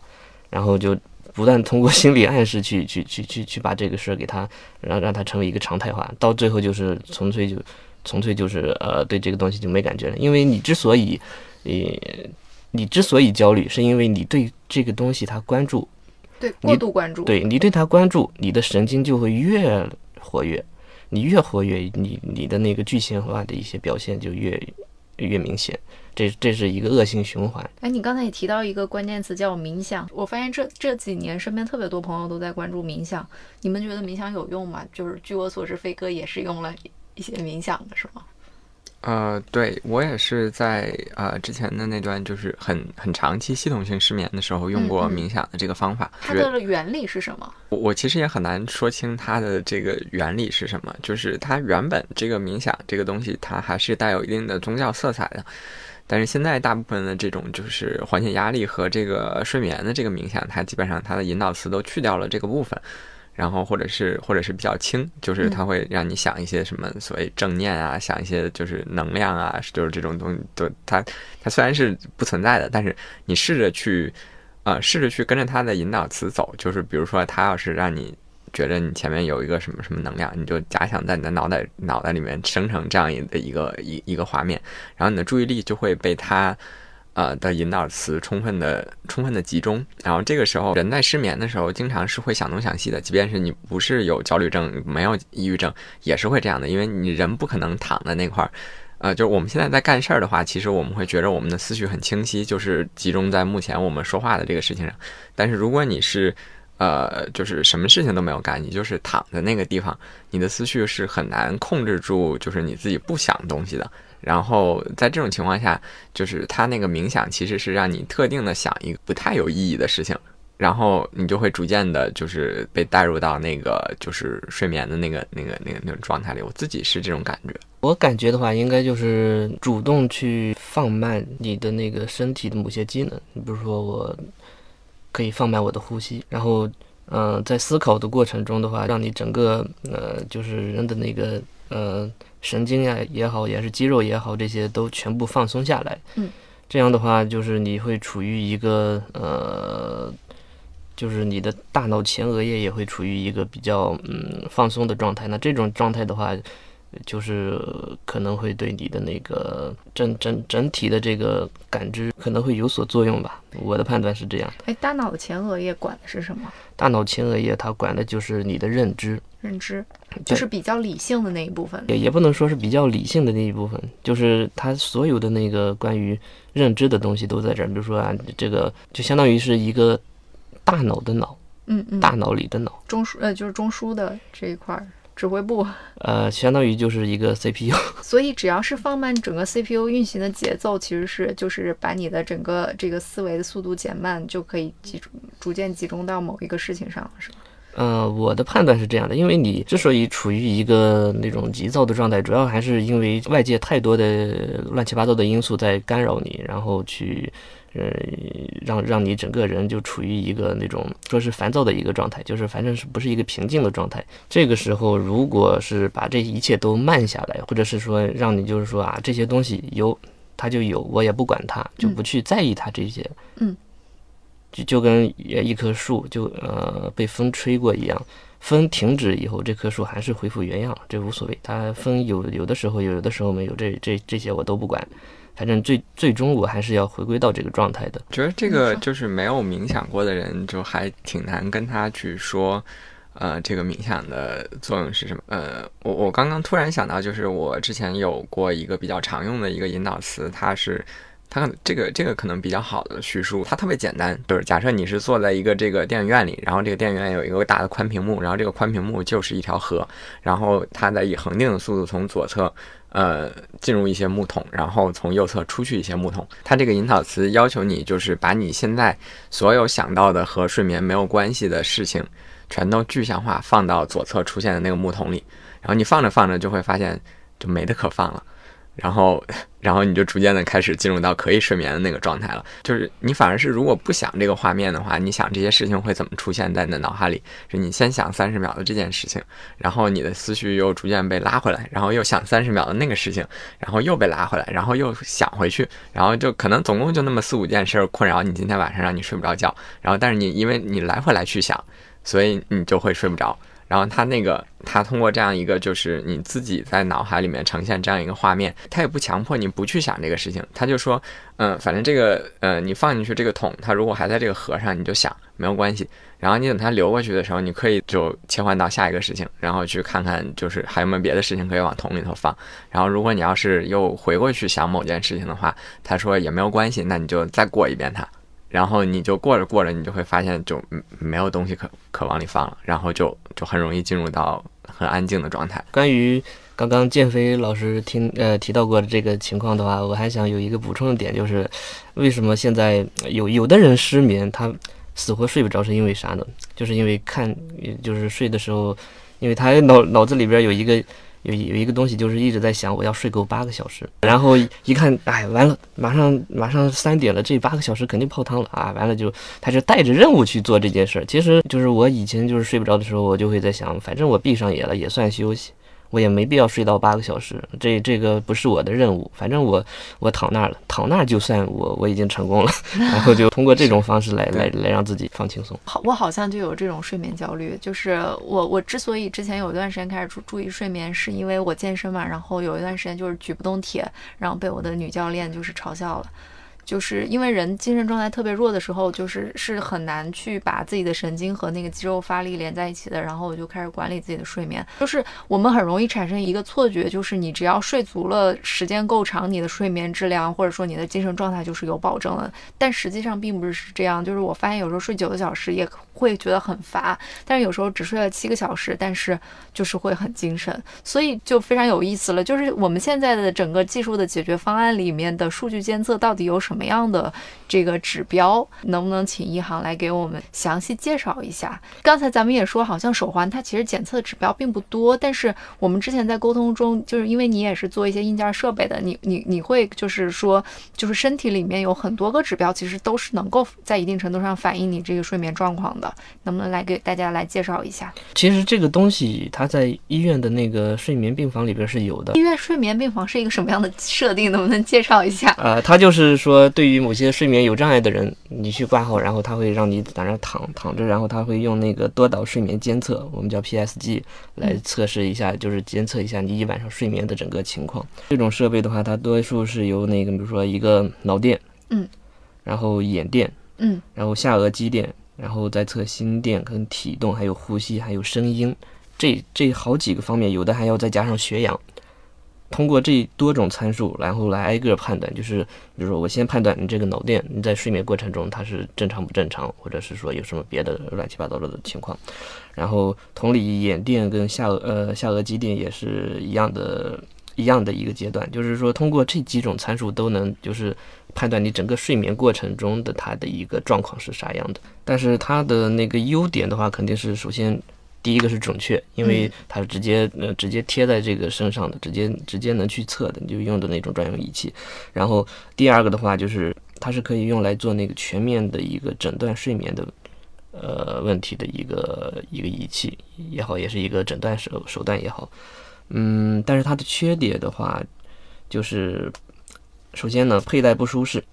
然后就不断通过心理暗示去去去去去把这个事儿给他，让让他成为一个常态化，到最后就是纯粹就纯粹就是呃对这个东西就没感觉了。因为你之所以，呃，你之所以焦虑，是因为你对这个东西它关注，对，过度关注。对你对它关注，你的神经就会越活跃。你越活跃，你你的那个具象化的一些表现就越越明显，这这是一个恶性循环。哎，你刚才也提到一个关键词叫冥想，我发现这这几年身边特别多朋友都在关注冥想，你们觉得冥想有用吗？就是据我所知，飞哥也是用了一些冥想的，是吗？呃，对我也是在呃之前的那段就是很很长期系统性失眠的时候用过冥想的这个方法。它的原理是什么？我我其实也很难说清它的这个原理是什么。就是它原本这个冥想这个东西，它还是带有一定的宗教色彩的。但是现在大部分的这种就是缓解压力和这个睡眠的这个冥想，它基本上它的引导词都去掉了这个部分。然后或者是或者是比较轻，就是它会让你想一些什么所谓正念啊，想一些就是能量啊，就是这种东西，都它它虽然是不存在的，但是你试着去，呃，试着去跟着它的引导词走，就是比如说它要是让你觉得你前面有一个什么什么能量，你就假想在你的脑袋脑袋里面生成这样一的一个一一个画面，然后你的注意力就会被它。呃的引导词充分的充分的集中，然后这个时候人在失眠的时候，经常是会想东想西的，即便是你不是有焦虑症，没有抑郁症，也是会这样的，因为你人不可能躺在那块儿，呃，就是我们现在在干事儿的话，其实我们会觉得我们的思绪很清晰，就是集中在目前我们说话的这个事情上，但是如果你是呃，就是什么事情都没有干，你就是躺在那个地方，你的思绪是很难控制住，就是你自己不想东西的。然后在这种情况下，就是他那个冥想其实是让你特定的想一个不太有意义的事情，然后你就会逐渐的，就是被带入到那个就是睡眠的那个那个那个那种状态里。我自己是这种感觉。我感觉的话，应该就是主动去放慢你的那个身体的某些机能。比如说，我可以放慢我的呼吸，然后嗯，在思考的过程中的话，让你整个呃，就是人的那个呃。神经呀也好，也是肌肉也好，这些都全部放松下来。嗯，这样的话，就是你会处于一个呃，就是你的大脑前额叶也会处于一个比较嗯放松的状态。那这种状态的话，就是可能会对你的那个整整整体的这个感知可能会有所作用吧。我的判断是这样。哎，大脑前额叶管的是什么？大脑前额叶它管的就是你的认知。认知就是比较理性的那一部分，也也不能说是比较理性的那一部分，就是它所有的那个关于认知的东西都在这儿。比如说啊，这个就相当于是一个大脑的脑，嗯嗯，大脑里的脑，中枢呃就是中枢的这一块指挥部，呃，相当于就是一个 CPU。所以只要是放慢整个 CPU 运行的节奏，其实是就是把你的整个这个思维的速度减慢，就可以集中逐渐集中到某一个事情上了，是吗？嗯，我的判断是这样的，因为你之所以处于一个那种急躁的状态，主要还是因为外界太多的乱七八糟的因素在干扰你，然后去，呃，让让你整个人就处于一个那种说是烦躁的一个状态，就是反正是不是一个平静的状态。这个时候，如果是把这一切都慢下来，或者是说让你就是说啊，这些东西有它就有，我也不管它，就不去在意它这些，嗯。就就跟一棵树就呃被风吹过一样，风停止以后，这棵树还是恢复原样，这无所谓。它风有有的时候有，有的时候没有，这这这些我都不管，反正最最终我还是要回归到这个状态的。觉得这个就是没有冥想过的人，就还挺难跟他去说，呃，这个冥想的作用是什么？呃，我我刚刚突然想到，就是我之前有过一个比较常用的一个引导词，它是。它这个这个可能比较好的叙述，它特别简单，就是假设你是坐在一个这个电影院里，然后这个电影院有一个大的宽屏幕，然后这个宽屏幕就是一条河，然后它在以恒定的速度从左侧呃进入一些木桶，然后从右侧出去一些木桶。它这个引导词要求你就是把你现在所有想到的和睡眠没有关系的事情，全都具象化放到左侧出现的那个木桶里，然后你放着放着就会发现就没得可放了。然后，然后你就逐渐的开始进入到可以睡眠的那个状态了。就是你反而是如果不想这个画面的话，你想这些事情会怎么出现在你的脑海里？是你先想三十秒的这件事情，然后你的思绪又逐渐被拉回来，然后又想三十秒的那个事情，然后又被拉回来，然后又想回去，然后就可能总共就那么四五件事困扰你今天晚上让你睡不着觉。然后但是你因为你来回来去想，所以你就会睡不着。然后他那个，他通过这样一个，就是你自己在脑海里面呈现这样一个画面，他也不强迫你不去想这个事情，他就说，嗯，反正这个，呃，你放进去这个桶，它如果还在这个盒上，你就想没有关系。然后你等它流过去的时候，你可以就切换到下一个事情，然后去看看就是还有没有别的事情可以往桶里头放。然后如果你要是又回过去想某件事情的话，他说也没有关系，那你就再过一遍它。然后你就过着过着，你就会发现就没有东西可可往里放了，然后就就很容易进入到很安静的状态。关于刚刚建飞老师听呃提到过的这个情况的话，我还想有一个补充的点，就是为什么现在有有的人失眠，他死活睡不着，是因为啥呢？就是因为看，就是睡的时候，因为他脑脑子里边有一个。有有一个东西就是一直在想，我要睡够八个小时，然后一看，哎，完了，马上马上三点了，这八个小时肯定泡汤了啊！完了就他就带着任务去做这件事。其实就是我以前就是睡不着的时候，我就会在想，反正我闭上眼了也算休息。我也没必要睡到八个小时，这这个不是我的任务。反正我我躺那儿了，躺那儿就算我我已经成功了。然后就通过这种方式来 来来让自己放轻松。好，我好像就有这种睡眠焦虑。就是我我之所以之前有一段时间开始注注意睡眠，是因为我健身嘛，然后有一段时间就是举不动铁，然后被我的女教练就是嘲笑了。就是因为人精神状态特别弱的时候，就是是很难去把自己的神经和那个肌肉发力连在一起的。然后我就开始管理自己的睡眠。就是我们很容易产生一个错觉，就是你只要睡足了，时间够长，你的睡眠质量或者说你的精神状态就是有保证的。但实际上并不是这样。就是我发现有时候睡九个小时也会觉得很乏，但是有时候只睡了七个小时，但是就是会很精神。所以就非常有意思了。就是我们现在的整个技术的解决方案里面的数据监测到底有什么？什么样的这个指标，能不能请一航来给我们详细介绍一下？刚才咱们也说，好像手环它其实检测指标并不多，但是我们之前在沟通中，就是因为你也是做一些硬件设备的，你你你会就是说，就是身体里面有很多个指标，其实都是能够在一定程度上反映你这个睡眠状况的，能不能来给大家来介绍一下？其实这个东西它在医院的那个睡眠病房里边是有的。医院睡眠病房是一个什么样的设定？能不能介绍一下？呃，它就是说。对于某些睡眠有障碍的人，你去挂号，然后他会让你在那躺躺着，然后他会用那个多导睡眠监测，我们叫 PSG 来测试一下，就是监测一下你一晚上睡眠的整个情况。这种设备的话，它多数是由那个，比如说一个脑电，嗯，然后眼电，嗯，然后下颚肌电，然后再测心电跟体动，还有呼吸，还有声音，这这好几个方面，有的还要再加上血氧。通过这多种参数，然后来挨个判断，就是比如说，我先判断你这个脑电，你在睡眠过程中它是正常不正常，或者是说有什么别的乱七八糟的情况。然后同理，眼电跟下颚呃下颚肌电也是一样的，一样的一个阶段，就是说通过这几种参数都能就是判断你整个睡眠过程中的它的一个状况是啥样的。但是它的那个优点的话，肯定是首先。第一个是准确，因为它是直接呃直接贴在这个身上的，直接直接能去测的，你就用的那种专用仪器。然后第二个的话，就是它是可以用来做那个全面的一个诊断睡眠的呃问题的一个一个仪器也好，也是一个诊断手手段也好。嗯，但是它的缺点的话，就是首先呢佩戴不舒适。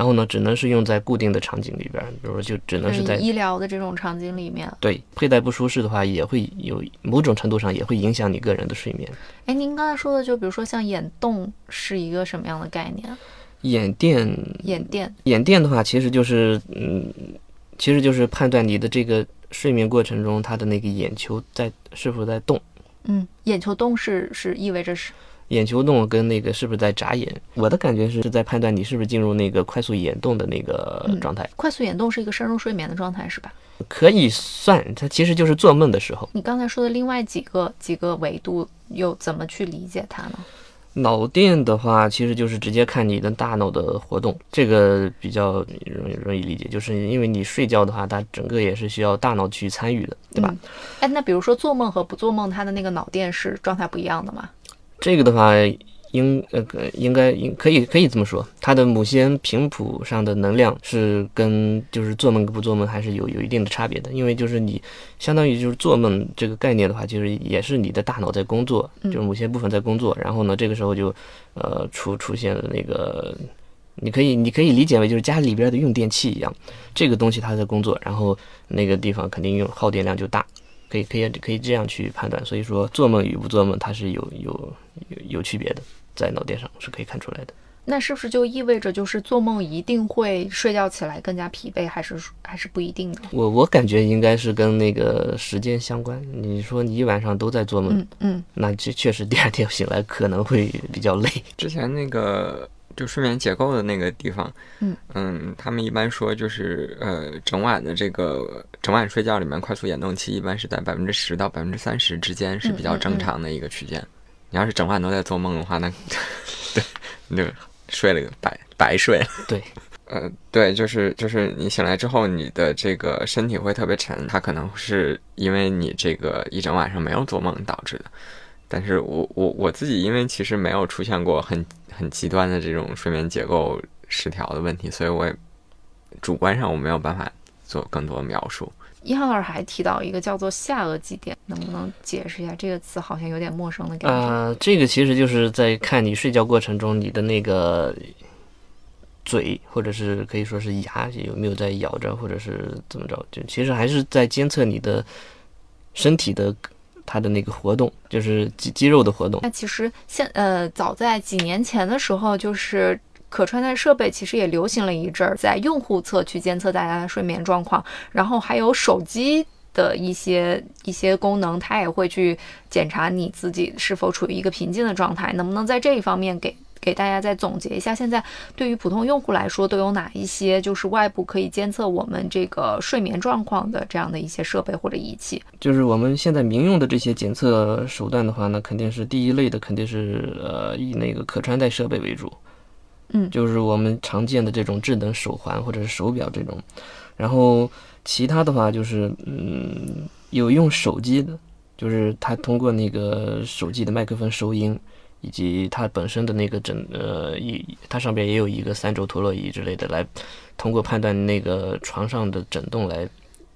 然后呢，只能是用在固定的场景里边，比如说就只能是在医疗的这种场景里面。对，佩戴不舒适的话，也会有某种程度上也会影响你个人的睡眠。哎，您刚才说的，就比如说像眼动是一个什么样的概念？眼电，眼电，眼电的话，其实就是嗯，其实就是判断你的这个睡眠过程中，他的那个眼球在是否在动。嗯，眼球动是是意味着是。眼球动跟那个是不是在眨眼。我的感觉是是在判断你是不是进入那个快速眼动的那个状态。快速眼动是一个深入睡眠的状态，是吧？可以算，它其实就是做梦的时候。你刚才说的另外几个几个维度，又怎么去理解它呢？脑电的话，其实就是直接看你的大脑的活动，这个比较容易容易理解，就是因为你睡觉的话，它整个也是需要大脑去参与的，对吧？哎，那比如说做梦和不做梦，它的那个脑电是状态不一样的吗？这个的话。应呃应该应可以可以这么说，它的某些频谱上的能量是跟就是做梦跟不做梦还是有有一定的差别的，因为就是你相当于就是做梦这个概念的话，就是也是你的大脑在工作，就是某些部分在工作，然后呢这个时候就呃出出现了那个，你可以你可以理解为就是家里边的用电器一样，这个东西它在工作，然后那个地方肯定用耗电量就大。可以可以可以这样去判断，所以说做梦与不做梦它是有有有有区别的，在脑电上是可以看出来的。那是不是就意味着就是做梦一定会睡觉起来更加疲惫，还是还是不一定的？我我感觉应该是跟那个时间相关。你说你一晚上都在做梦，嗯嗯，那这确实第二天醒来可能会比较累。之前那个。就睡眠结构的那个地方，嗯嗯，他们一般说就是呃，整晚的这个整晚睡觉里面快速眼动期一般是在百分之十到百分之三十之间是比较正常的一个区间。你要是整晚都在做梦的话，那 对，你就睡了个白白睡。对，呃，对，就是就是你醒来之后，你的这个身体会特别沉，它可能是因为你这个一整晚上没有做梦导致的。但是我我我自己因为其实没有出现过很。很极端的这种睡眠结构失调的问题，所以我也主观上我没有办法做更多的描述。一号老师还提到一个叫做下颚肌点，能不能解释一下这个词？好像有点陌生的感觉。呃，这个其实就是在看你睡觉过程中，你的那个嘴或者是可以说是牙有没有在咬着，或者是怎么着，就其实还是在监测你的身体的。它的那个活动就是肌肌肉的活动。那其实现呃，早在几年前的时候，就是可穿戴设备其实也流行了一阵儿，在用户侧去监测大家的睡眠状况，然后还有手机的一些一些功能，它也会去检查你自己是否处于一个平静的状态，能不能在这一方面给。给大家再总结一下，现在对于普通用户来说，都有哪一些就是外部可以监测我们这个睡眠状况的这样的一些设备或者仪器？就是我们现在民用的这些检测手段的话呢，肯定是第一类的，肯定是呃以那个可穿戴设备为主，嗯，就是我们常见的这种智能手环或者是手表这种。然后其他的话就是嗯有用手机的，就是它通过那个手机的麦克风收音。以及它本身的那个整呃一，它上边也有一个三轴陀螺仪之类的，来通过判断那个床上的震动来，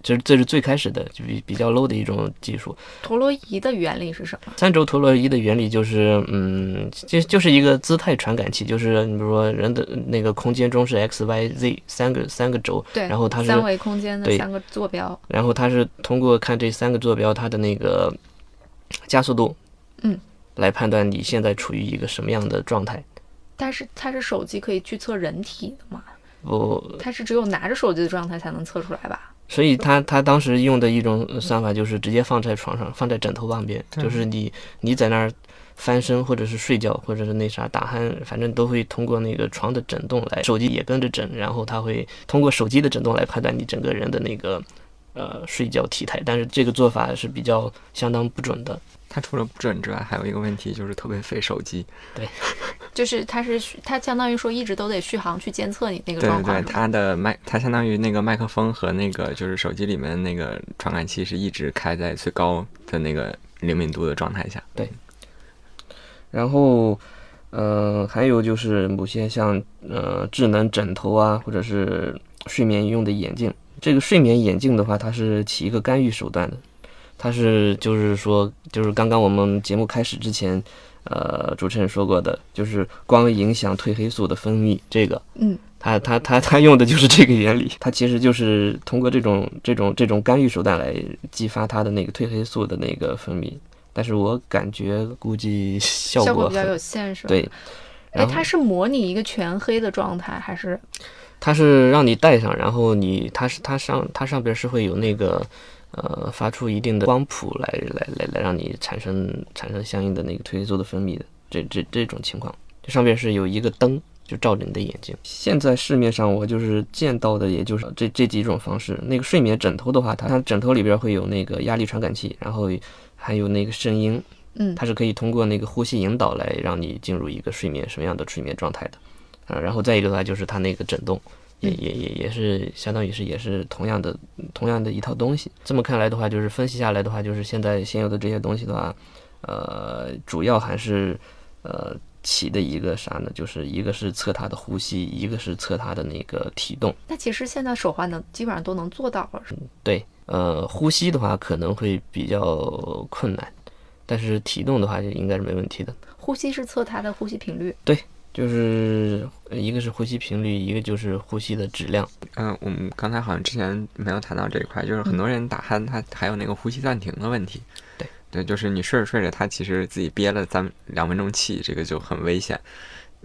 这这是最开始的就比比较 low 的一种技术。陀螺仪的原理是什么？三轴陀螺仪的原理就是，嗯，就就是一个姿态传感器，就是你比如说人的那个空间中是 x y z 三个三个轴，对，然后它是三维空间的三个坐标，然后它是通过看这三个坐标它的那个加速度，嗯。来判断你现在处于一个什么样的状态，但是它是手机可以去测人体的吗？不，它是只有拿着手机的状态才能测出来吧？所以他他当时用的一种算法就是直接放在床上，放在枕头旁边，就是你你在那儿翻身或者是睡觉或者是那啥打鼾，反正都会通过那个床的震动来，手机也跟着震，然后他会通过手机的震动来判断你整个人的那个呃睡觉体态，但是这个做法是比较相当不准的。它除了不准之外，还有一个问题就是特别费手机。对，就是它是它相当于说一直都得续航去监测你那个状况。对对，它的麦它相当于那个麦克风和那个就是手机里面那个传感器是一直开在最高的那个灵敏度的状态下。对。然后，呃，还有就是某些像呃智能枕头啊，或者是睡眠用的眼镜。这个睡眠眼镜的话，它是起一个干预手段的。它是就是说，就是刚刚我们节目开始之前，呃，主持人说过的，就是光影响褪黑素的分泌，这个，嗯，它它它它用的就是这个原理，它其实就是通过这种这种这种干预手段来激发它的那个褪黑素的那个分泌，但是我感觉估计效果比较有限，是吧？对，哎，它是模拟一个全黑的状态，还是？它是让你戴上，然后你它是它上它上边是会有那个。呃，发出一定的光谱来来来来，让你产生产生相应的那个褪黑素的分泌的。这这这种情况，这上面是有一个灯，就照着你的眼睛。现在市面上我就是见到的，也就是这这几种方式。那个睡眠枕头的话，它它枕头里边会有那个压力传感器，然后还有那个声音，嗯它是可以通过那个呼吸引导来让你进入一个睡眠什么样的睡眠状态的。啊，然后再一个的话就是它那个震动，也也也也是相当于是也是同样的同样的一套东西。这么看来的话，就是分析下来的话，就是现在现有的这些东西的话，呃，主要还是呃起的一个啥呢？就是一个是测它的呼吸，一个是测它的那个体动。那其实现在手环能基本上都能做到了，是吗？对，呃，呼吸的话可能会比较困难，但是体动的话就应该是没问题的。呼吸是测它的呼吸频率，就是呃一个是呼吸频率，一个就是呼吸的质量。嗯，我们刚才好像之前没有谈到这一块，就是很多人打鼾，他还有那个呼吸暂停的问题。对，对，就是你睡着睡着，他其实自己憋了三两分钟气，这个就很危险。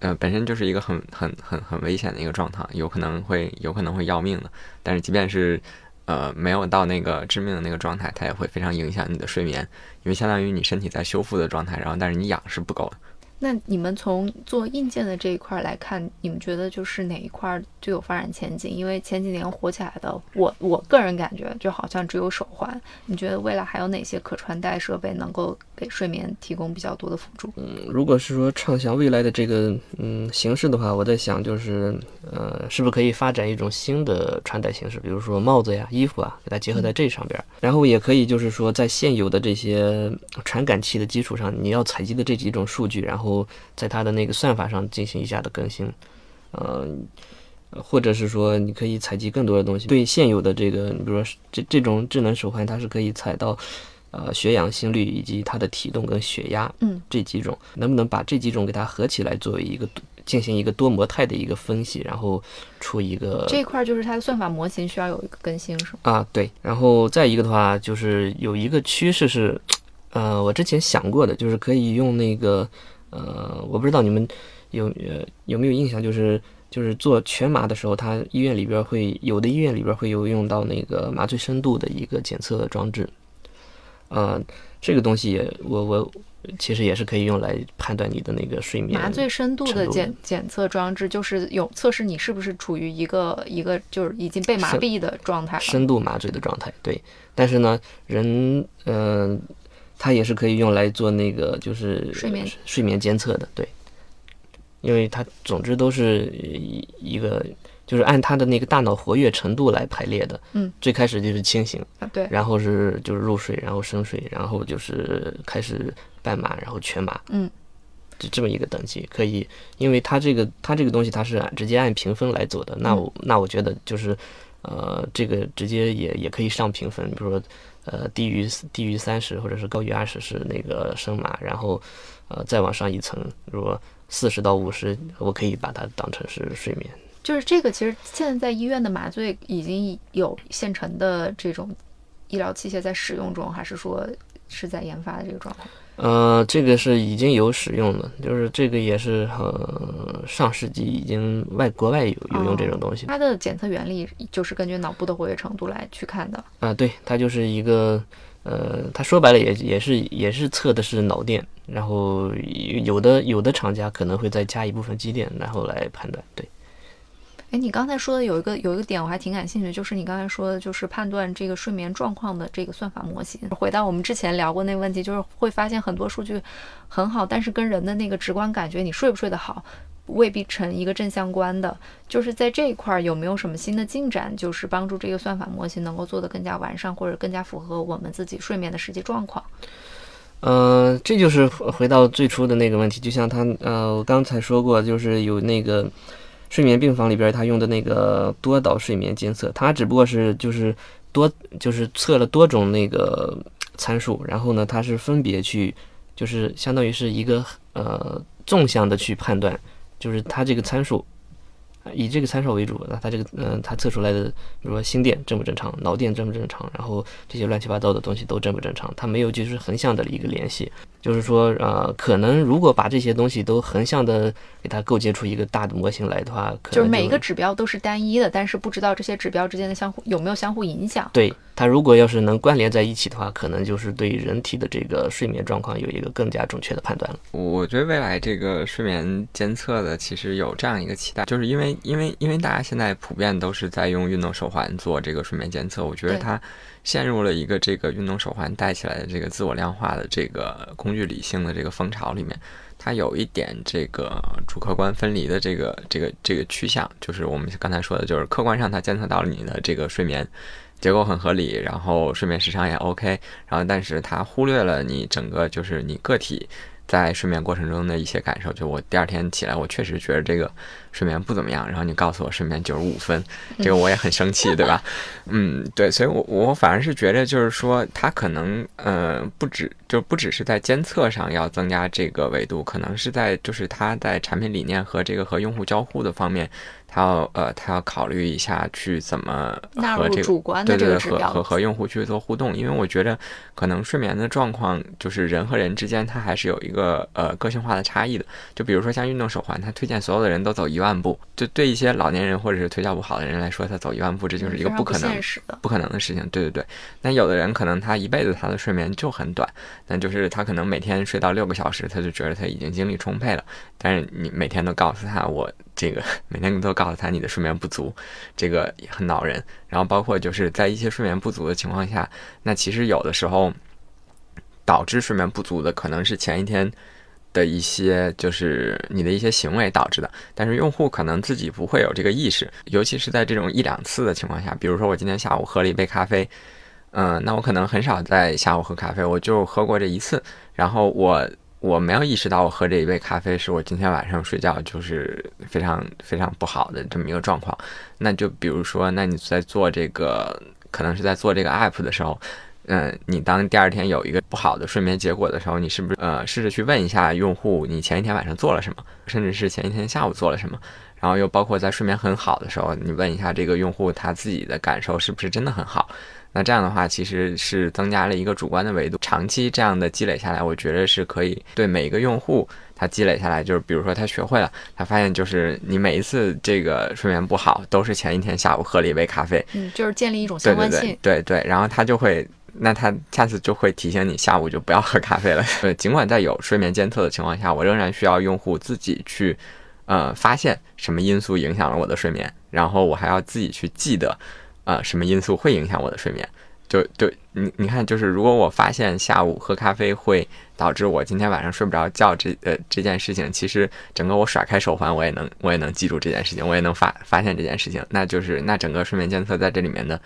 呃，本身就是一个很很很很危险的一个状态，有可能会有可能会要命的。但是即便是呃没有到那个致命的那个状态，它也会非常影响你的睡眠，因为相当于你身体在修复的状态，然后但是你氧是不够的。那你们从做硬件的这一块来看，你们觉得就是哪一块最有发展前景？因为前几年火起来的，我我个人感觉就好像只有手环。你觉得未来还有哪些可穿戴设备能够给睡眠提供比较多的辅助？嗯，如果是说畅想未来的这个嗯形式的话，我在想就是呃，是不是可以发展一种新的穿戴形式，比如说帽子呀、衣服啊，给它结合在这上边儿，然后也可以就是说在现有的这些传感器的基础上，你要采集的这几种数据，然后在它的那个算法上进行一下的更新，呃。或者是说，你可以采集更多的东西。对现有的这个，你比如说这这种智能手环，它是可以采到，呃，血氧、心率以及它的体重跟血压，嗯，这几种，能不能把这几种给它合起来，作为一个进行一个多模态的一个分析，然后出一个这一块儿就是它的算法模型需要有一个更新，是吗？啊，对。然后再一个的话，就是有一个趋势是，呃，我之前想过的，就是可以用那个，呃，我不知道你们有呃有没有印象，就是就是做全麻的时候，它医院里边会有的医院里边会有用到那个麻醉深度的一个检测装置，呃，这个东西也我我其实也是可以用来判断你的那个睡眠麻醉深度的检检测装置，就是有测试你是不是处于一个一个就是已经被麻痹的状态了。深度麻醉的状态，对。但是呢，人，嗯、它也是可以用来做那个就是睡眠睡眠监测的，对。因为它总之都是一一个，就是按他的那个大脑活跃程度来排列的。嗯，最开始就是清醒，啊，对，然后是就是入睡，然后深睡，然后就是开始半麻，然后全麻。嗯，就这么一个等级，可以，因为它这个它这个东西它是按直接按评分来走的，那我那我觉得就是，呃，这个直接也也可以上评分，比如说，呃，低于低于三十或者是高于二十是那个升麻，然后，呃，再往上一层，如果四十到五十，我可以把它当成是睡眠。就是这个，其实现在在医院的麻醉已经有现成的这种医疗器械在使用中，还是说是在研发的这个状态？呃，这个是已经有使用的，就是这个也是呃上世纪已经外国外有有用这种东西它的检测原理就是根据脑部的活跃程度来去看的。啊，对，它就是一个，呃，它说白了也也是也是测的是脑电，然后有的有的厂家可能会再加一部分肌电，然后来判断。对，哎，你刚才说的有一个有一个点我还挺感兴趣，就是你刚才说的，就是判断这个睡眠状况的这个算法模型。回到我们之前聊过那个问题，就是会发现很多数据很好，但是跟人的那个直观感觉，你睡不睡得好，未必成一个正相关的。就是在这一块儿有没有什么新的进展，就是帮助这个算法模型能够做得更加完善，或者更加符合我们自己睡眠的实际状况？呃，这就是回到最初的那个问题，就像他呃，刚才说过，就是有那个睡眠病房里边他用的那个多导睡眠监测，它只不过是就是多就是测了多种那个参数，然后呢，它是分别去就是相当于是一个呃纵向的去判断，就是它这个参数。以这个参数为主，那它这个嗯、它测出来的，比如说心电正不正常，脑电正不正常，然后这些乱七八糟的东西都正不正常，它没有就是横向的一个联系。就是说，呃，可能如果把这些东西都横向的给它构建出一个大的模型来的话，可能就是每一个指标都是单一的，但是不知道这些指标之间的相互有没有相互影响。对它如果要是能关联在一起的话，可能就是对人体的这个睡眠状况有一个更加准确的判断了。我对未来这个睡眠监测的其实有这样一个期待，就是因为因为因为大家现在普遍都是在用运动手环做这个睡眠监测，我觉得它陷入了一个这个运动手环带起来的这个自我量化的这个工具理性的这个风潮里面，它有一点这个主客观分离的这个这个这个趋向，就是我们刚才说的，就是客观上它监测到了你的这个睡眠。结构很合理，然后睡眠时长也 OK，然后但是它忽略了你整个就是你个体在睡眠过程中的一些感受。就我第二天起来，我确实觉得这个睡眠不怎么样，然后你告诉我睡眠九十五分，这个我也很生气，对吧？嗯，对，所以我我反而是觉得就是说，它可能呃不止就不只是在监测上要增加这个维度，可能是在就是它在产品理念和这个和用户交互的方面。它要呃，他要考虑一下去怎么和这个主观的对对对和这个和和用户去做互动，因为我觉得可能睡眠的状况就是人和人之间它还是有一个呃个性化的差异的。就比如说像运动手环，它推荐所有的人都走一万步，就对一些老年人或者是腿脚不好的人来说，他走一万步这就是一个不可能。不可能的事情，对对对。那有的人可能他一辈子他的睡眠就很短，那就是他可能每天睡到六个小时，他就觉得他已经精力充沛了。但是你每天都告诉他我这个，每天都告诉他你的睡眠不足，这个也很恼人。然后包括就是在一些睡眠不足的情况下，那其实有的时候导致睡眠不足的可能是前一天。的一些就是你的一些行为导致的，但是用户可能自己不会有这个意识，尤其是在这种一两次的情况下，比如说我今天下午喝了一杯咖啡，嗯、那我可能很少在下午喝咖啡，我就喝过这一次，然后我我没有意识到我喝这一杯咖啡是我今天晚上睡觉就是非常非常不好的这么一个状况，那就比如说，那你在做这个可能是在做这个 app 的时候。嗯，你当第二天有一个不好的睡眠结果的时候，你是不是呃试着去问一下用户，你前一天晚上做了什么，甚至是前一天下午做了什么？然后又包括在睡眠很好的时候，你问一下这个用户他自己的感受是不是真的很好？那这样的话，其实是增加了一个主观的维度。长期这样的积累下来，我觉得是可以对每一个用户他积累下来，就是比如说他学会了，他发现就是你每一次这个睡眠不好，都是前一天下午喝了一杯咖啡，嗯，就是建立一种相关性。对对，然后他就会，那他下次就会提醒你下午就不要喝咖啡了。对，尽管在有睡眠监测的情况下，我仍然需要用户自己去，呃，发现什么因素影响了我的睡眠，然后我还要自己去记得，呃，什么因素会影响我的睡眠。就就你你看，就是如果我发现下午喝咖啡会导致我今天晚上睡不着觉这呃这件事情，其实整个我甩开手环，我也能我也能记住这件事情，我也能发发现这件事情，那就是那整个睡眠监测在这里面的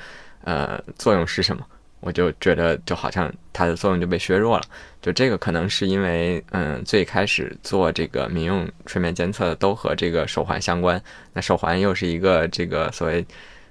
呃作用是什么？我就觉得就好像它的作用就被削弱了。就这个可能是因为嗯最开始做这个民用睡眠监测的都和这个手环相关，那手环又是一个这个所谓。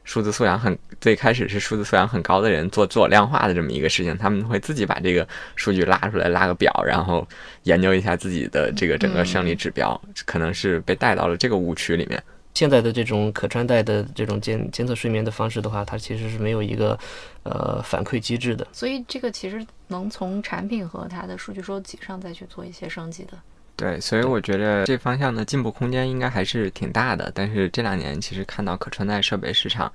数字素养很最开始是数字素养很高的人做自我量化的这么一个事情，他们会自己把这个数据拉出来，拉个表，然后研究一下自己的这个整个生理指标，可能是被带到了这个误区里面。现在的这种可穿戴的这种监监测睡眠的方式的话，它其实是没有一个呃反馈机制的。所以这个其实能从产品和它的数据收集上再去做一些升级的。对，所以我觉得这方向的进步空间应该还是挺大的。但是这两年其实看到可穿戴设备市场，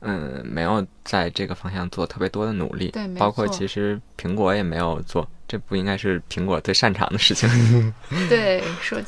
嗯，没有在这个方向做特别多的努力。对包括其实苹果也没有做，这不应该是苹果最擅长的事情。对，说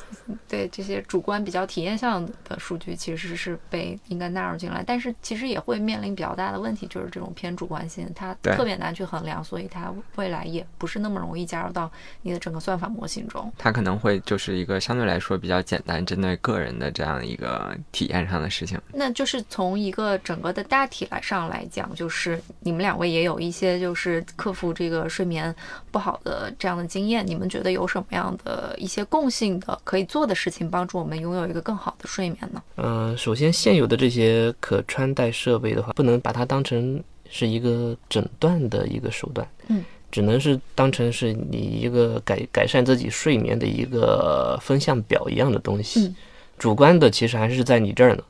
对这些主观比较体验项的数据其实是被应该纳入进来，但是其实也会面临比较大的问题，就是这种偏主观性，它特别难去衡量，所以它未来也不是那么容易加入到你的整个算法模型中。它可能会就是一个相对来说比较简单，针对个人的这样一个体验上的事情。那就是从一个整个的大体来上来讲，就是你们两位也有一些就是克服这个睡眠不好的这样的经验，你们觉得有什么样的一些共性的可以做的事情，帮助我们拥有一个更好的睡眠呢？嗯、首先现有的这些可穿戴设备的话，不能把它当成是一个诊断的一个手段，嗯，只能是当成是你一个改改善自己睡眠的一个风向表一样的东西。嗯主观的其实还是在你这儿呢。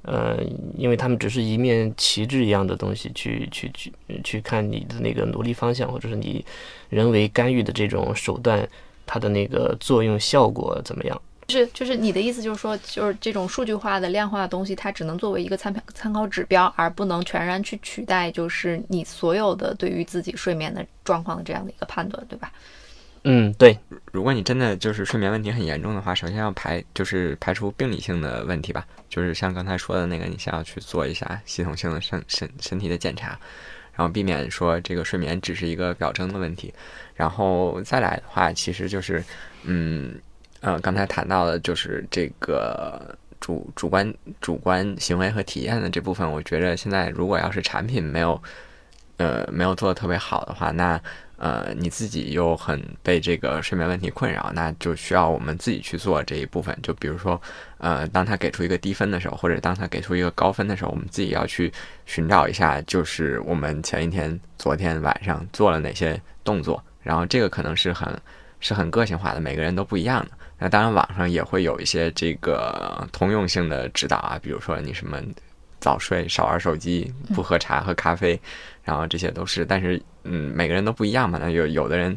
呃，因为他们只是一面旗帜一样的东西，去去去去看你的那个努力方向，或者是你人为干预的这种手段，它的那个作用效果怎么样？就是就是你的意思就是说，就是这种数据化的量化的东西，它只能作为一个参考参考指标，而不能全然去取代，就是你所有的对于自己睡眠的状况的这样的一个判断，对吧？嗯，对。如果你真的就是睡眠问题很严重的话，首先要排就是排除病理性的问题吧，就是像刚才说的那个，你先要去做一下系统性的身身身体的检查，然后避免说这个睡眠只是一个表征的问题，然后再来的话，其实就是嗯。嗯，刚才谈到的就是这个主主观主观行为和体验的这部分，我觉得现在如果要是产品没有，呃，没有做的特别好的话，那呃你自己又很被这个睡眠问题困扰，那就需要我们自己去做这一部分。就比如说，呃，当他给出一个低分的时候，或者当他给出一个高分的时候，我们自己要去寻找一下，就是我们前一天、昨天晚上做了哪些动作，然后这个可能是很是很个性化的，每个人都不一样的。那当然，网上也会有一些这个通用性的指导啊，比如说你什么早睡、少玩手机、不喝茶、喝咖啡，然后这些都是。但是，嗯，每个人都不一样嘛。那有有的人，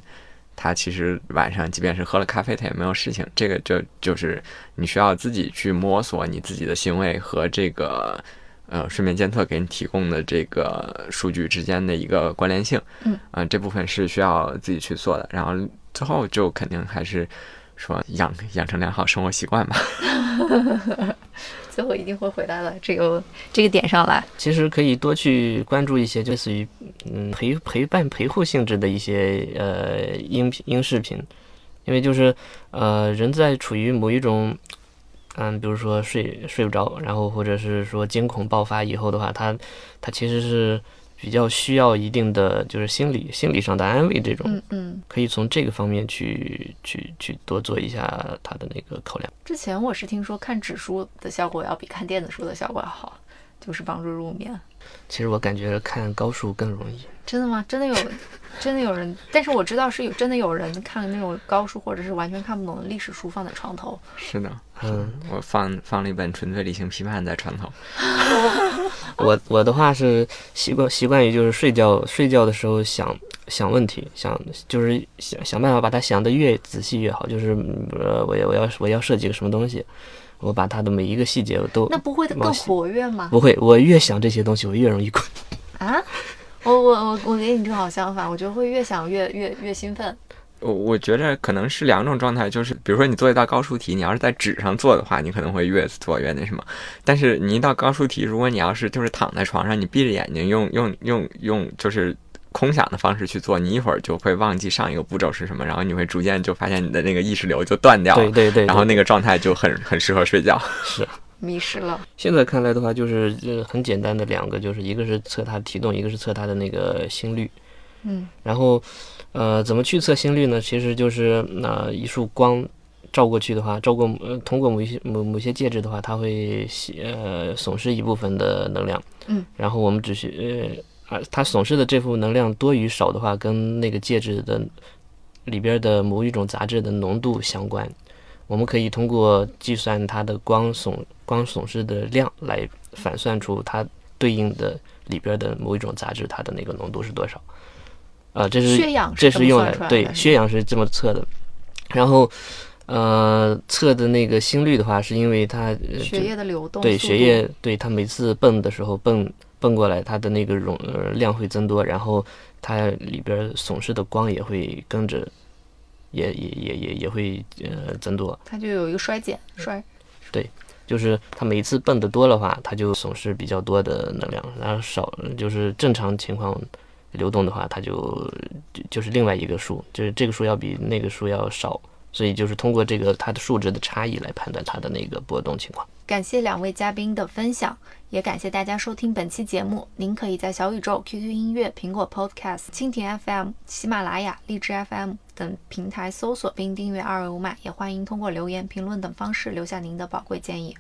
他其实晚上即便是喝了咖啡，他也没有事情。这个就就是你需要自己去摸索你自己的行为和这个呃睡眠监测给你提供的这个数据之间的一个关联性。嗯，啊，这部分是需要自己去做的。然后最后就肯定还是。说养养成良好生活习惯吧，最后一定会回来了这个这个点上来。其实可以多去关注一些，类似于嗯陪陪伴陪护性质的一些呃音频音视频，因为就是呃人在处于某一种嗯比如说睡睡不着，然后或者是说惊恐爆发以后的话，他他其实是。比较需要一定的就是心理心理上的安慰，这种，嗯嗯，可以从这个方面去去去多做一下他的那个考量。之前我是听说看纸书的效果要比看电子书的效果要好，就是帮助入眠。其实我感觉看高数更容易。真的吗？真的有，真的有人？但是我知道是有真的有人看那种高数或者是完全看不懂的历史书放在床头。是的，嗯，我放放了一本《纯粹理性批判》在床头。我我的话是习惯习惯于就是睡觉睡觉的时候想想问题，想就是想想办法把它想的越仔细越好。就是呃，我要我要我要设计个什么东西，我把它的每一个细节我都那不会更活跃吗？不会，我越想这些东西，我越容易困。啊？我我我我跟你正好相反，我觉得会越想越越越兴奋。我我觉得可能是两种状态，就是比如说你做一道高数题，你要是在纸上做的话，你可能会越做越那什么。但是你一道高数题，如果你要是就是躺在床上，你闭着眼睛用用用用就是空想的方式去做，你一会儿就会忘记上一个步骤是什么，然后你会逐渐就发现你的那个意识流就断掉了。对对对。然后那个状态就很很适合睡觉。是。迷失了。现在看来的话，就是呃很简单的两个，就是一个是测它的体重，一个是测它的那个心率。嗯。然后，呃，怎么去测心率呢？其实就是那一束光照过去的话，照过呃通过某一些某某些介质的话，它会呃损失一部分的能量。嗯。然后我们只需呃啊，它损失的这副能量多与少的话，跟那个介质的里边的某一种杂质的浓度相关。我们可以通过计算它的光损光损失的量来反算出它对应的里边的某一种杂质它的那个浓度是多少。啊，这是这是用来对血氧是这么测的。然后呃测的那个心率的话，是因为它血液的流动对血液对它每次泵的时候蹦蹦过来，它的那个容呃量会增多，然后它里边损失的光也会跟着。也也也也也会呃增多，它就有一个衰减衰，对，就是它每一次蹦的多的话，它就损失比较多的能量，然后少就是正常情况流动的话，它就就是另外一个数，就是这个数要比那个数要少，所以就是通过这个它的数值的差异来判断它的那个波动情况。感谢两位嘉宾的分享，也感谢大家收听本期节目。您可以在小宇宙、QQ 音乐、苹果 Podcast、蜻蜓 FM、喜马拉雅、荔枝 FM 等平台搜索并订阅“二维码”，也欢迎通过留言、评论等方式留下您的宝贵建议。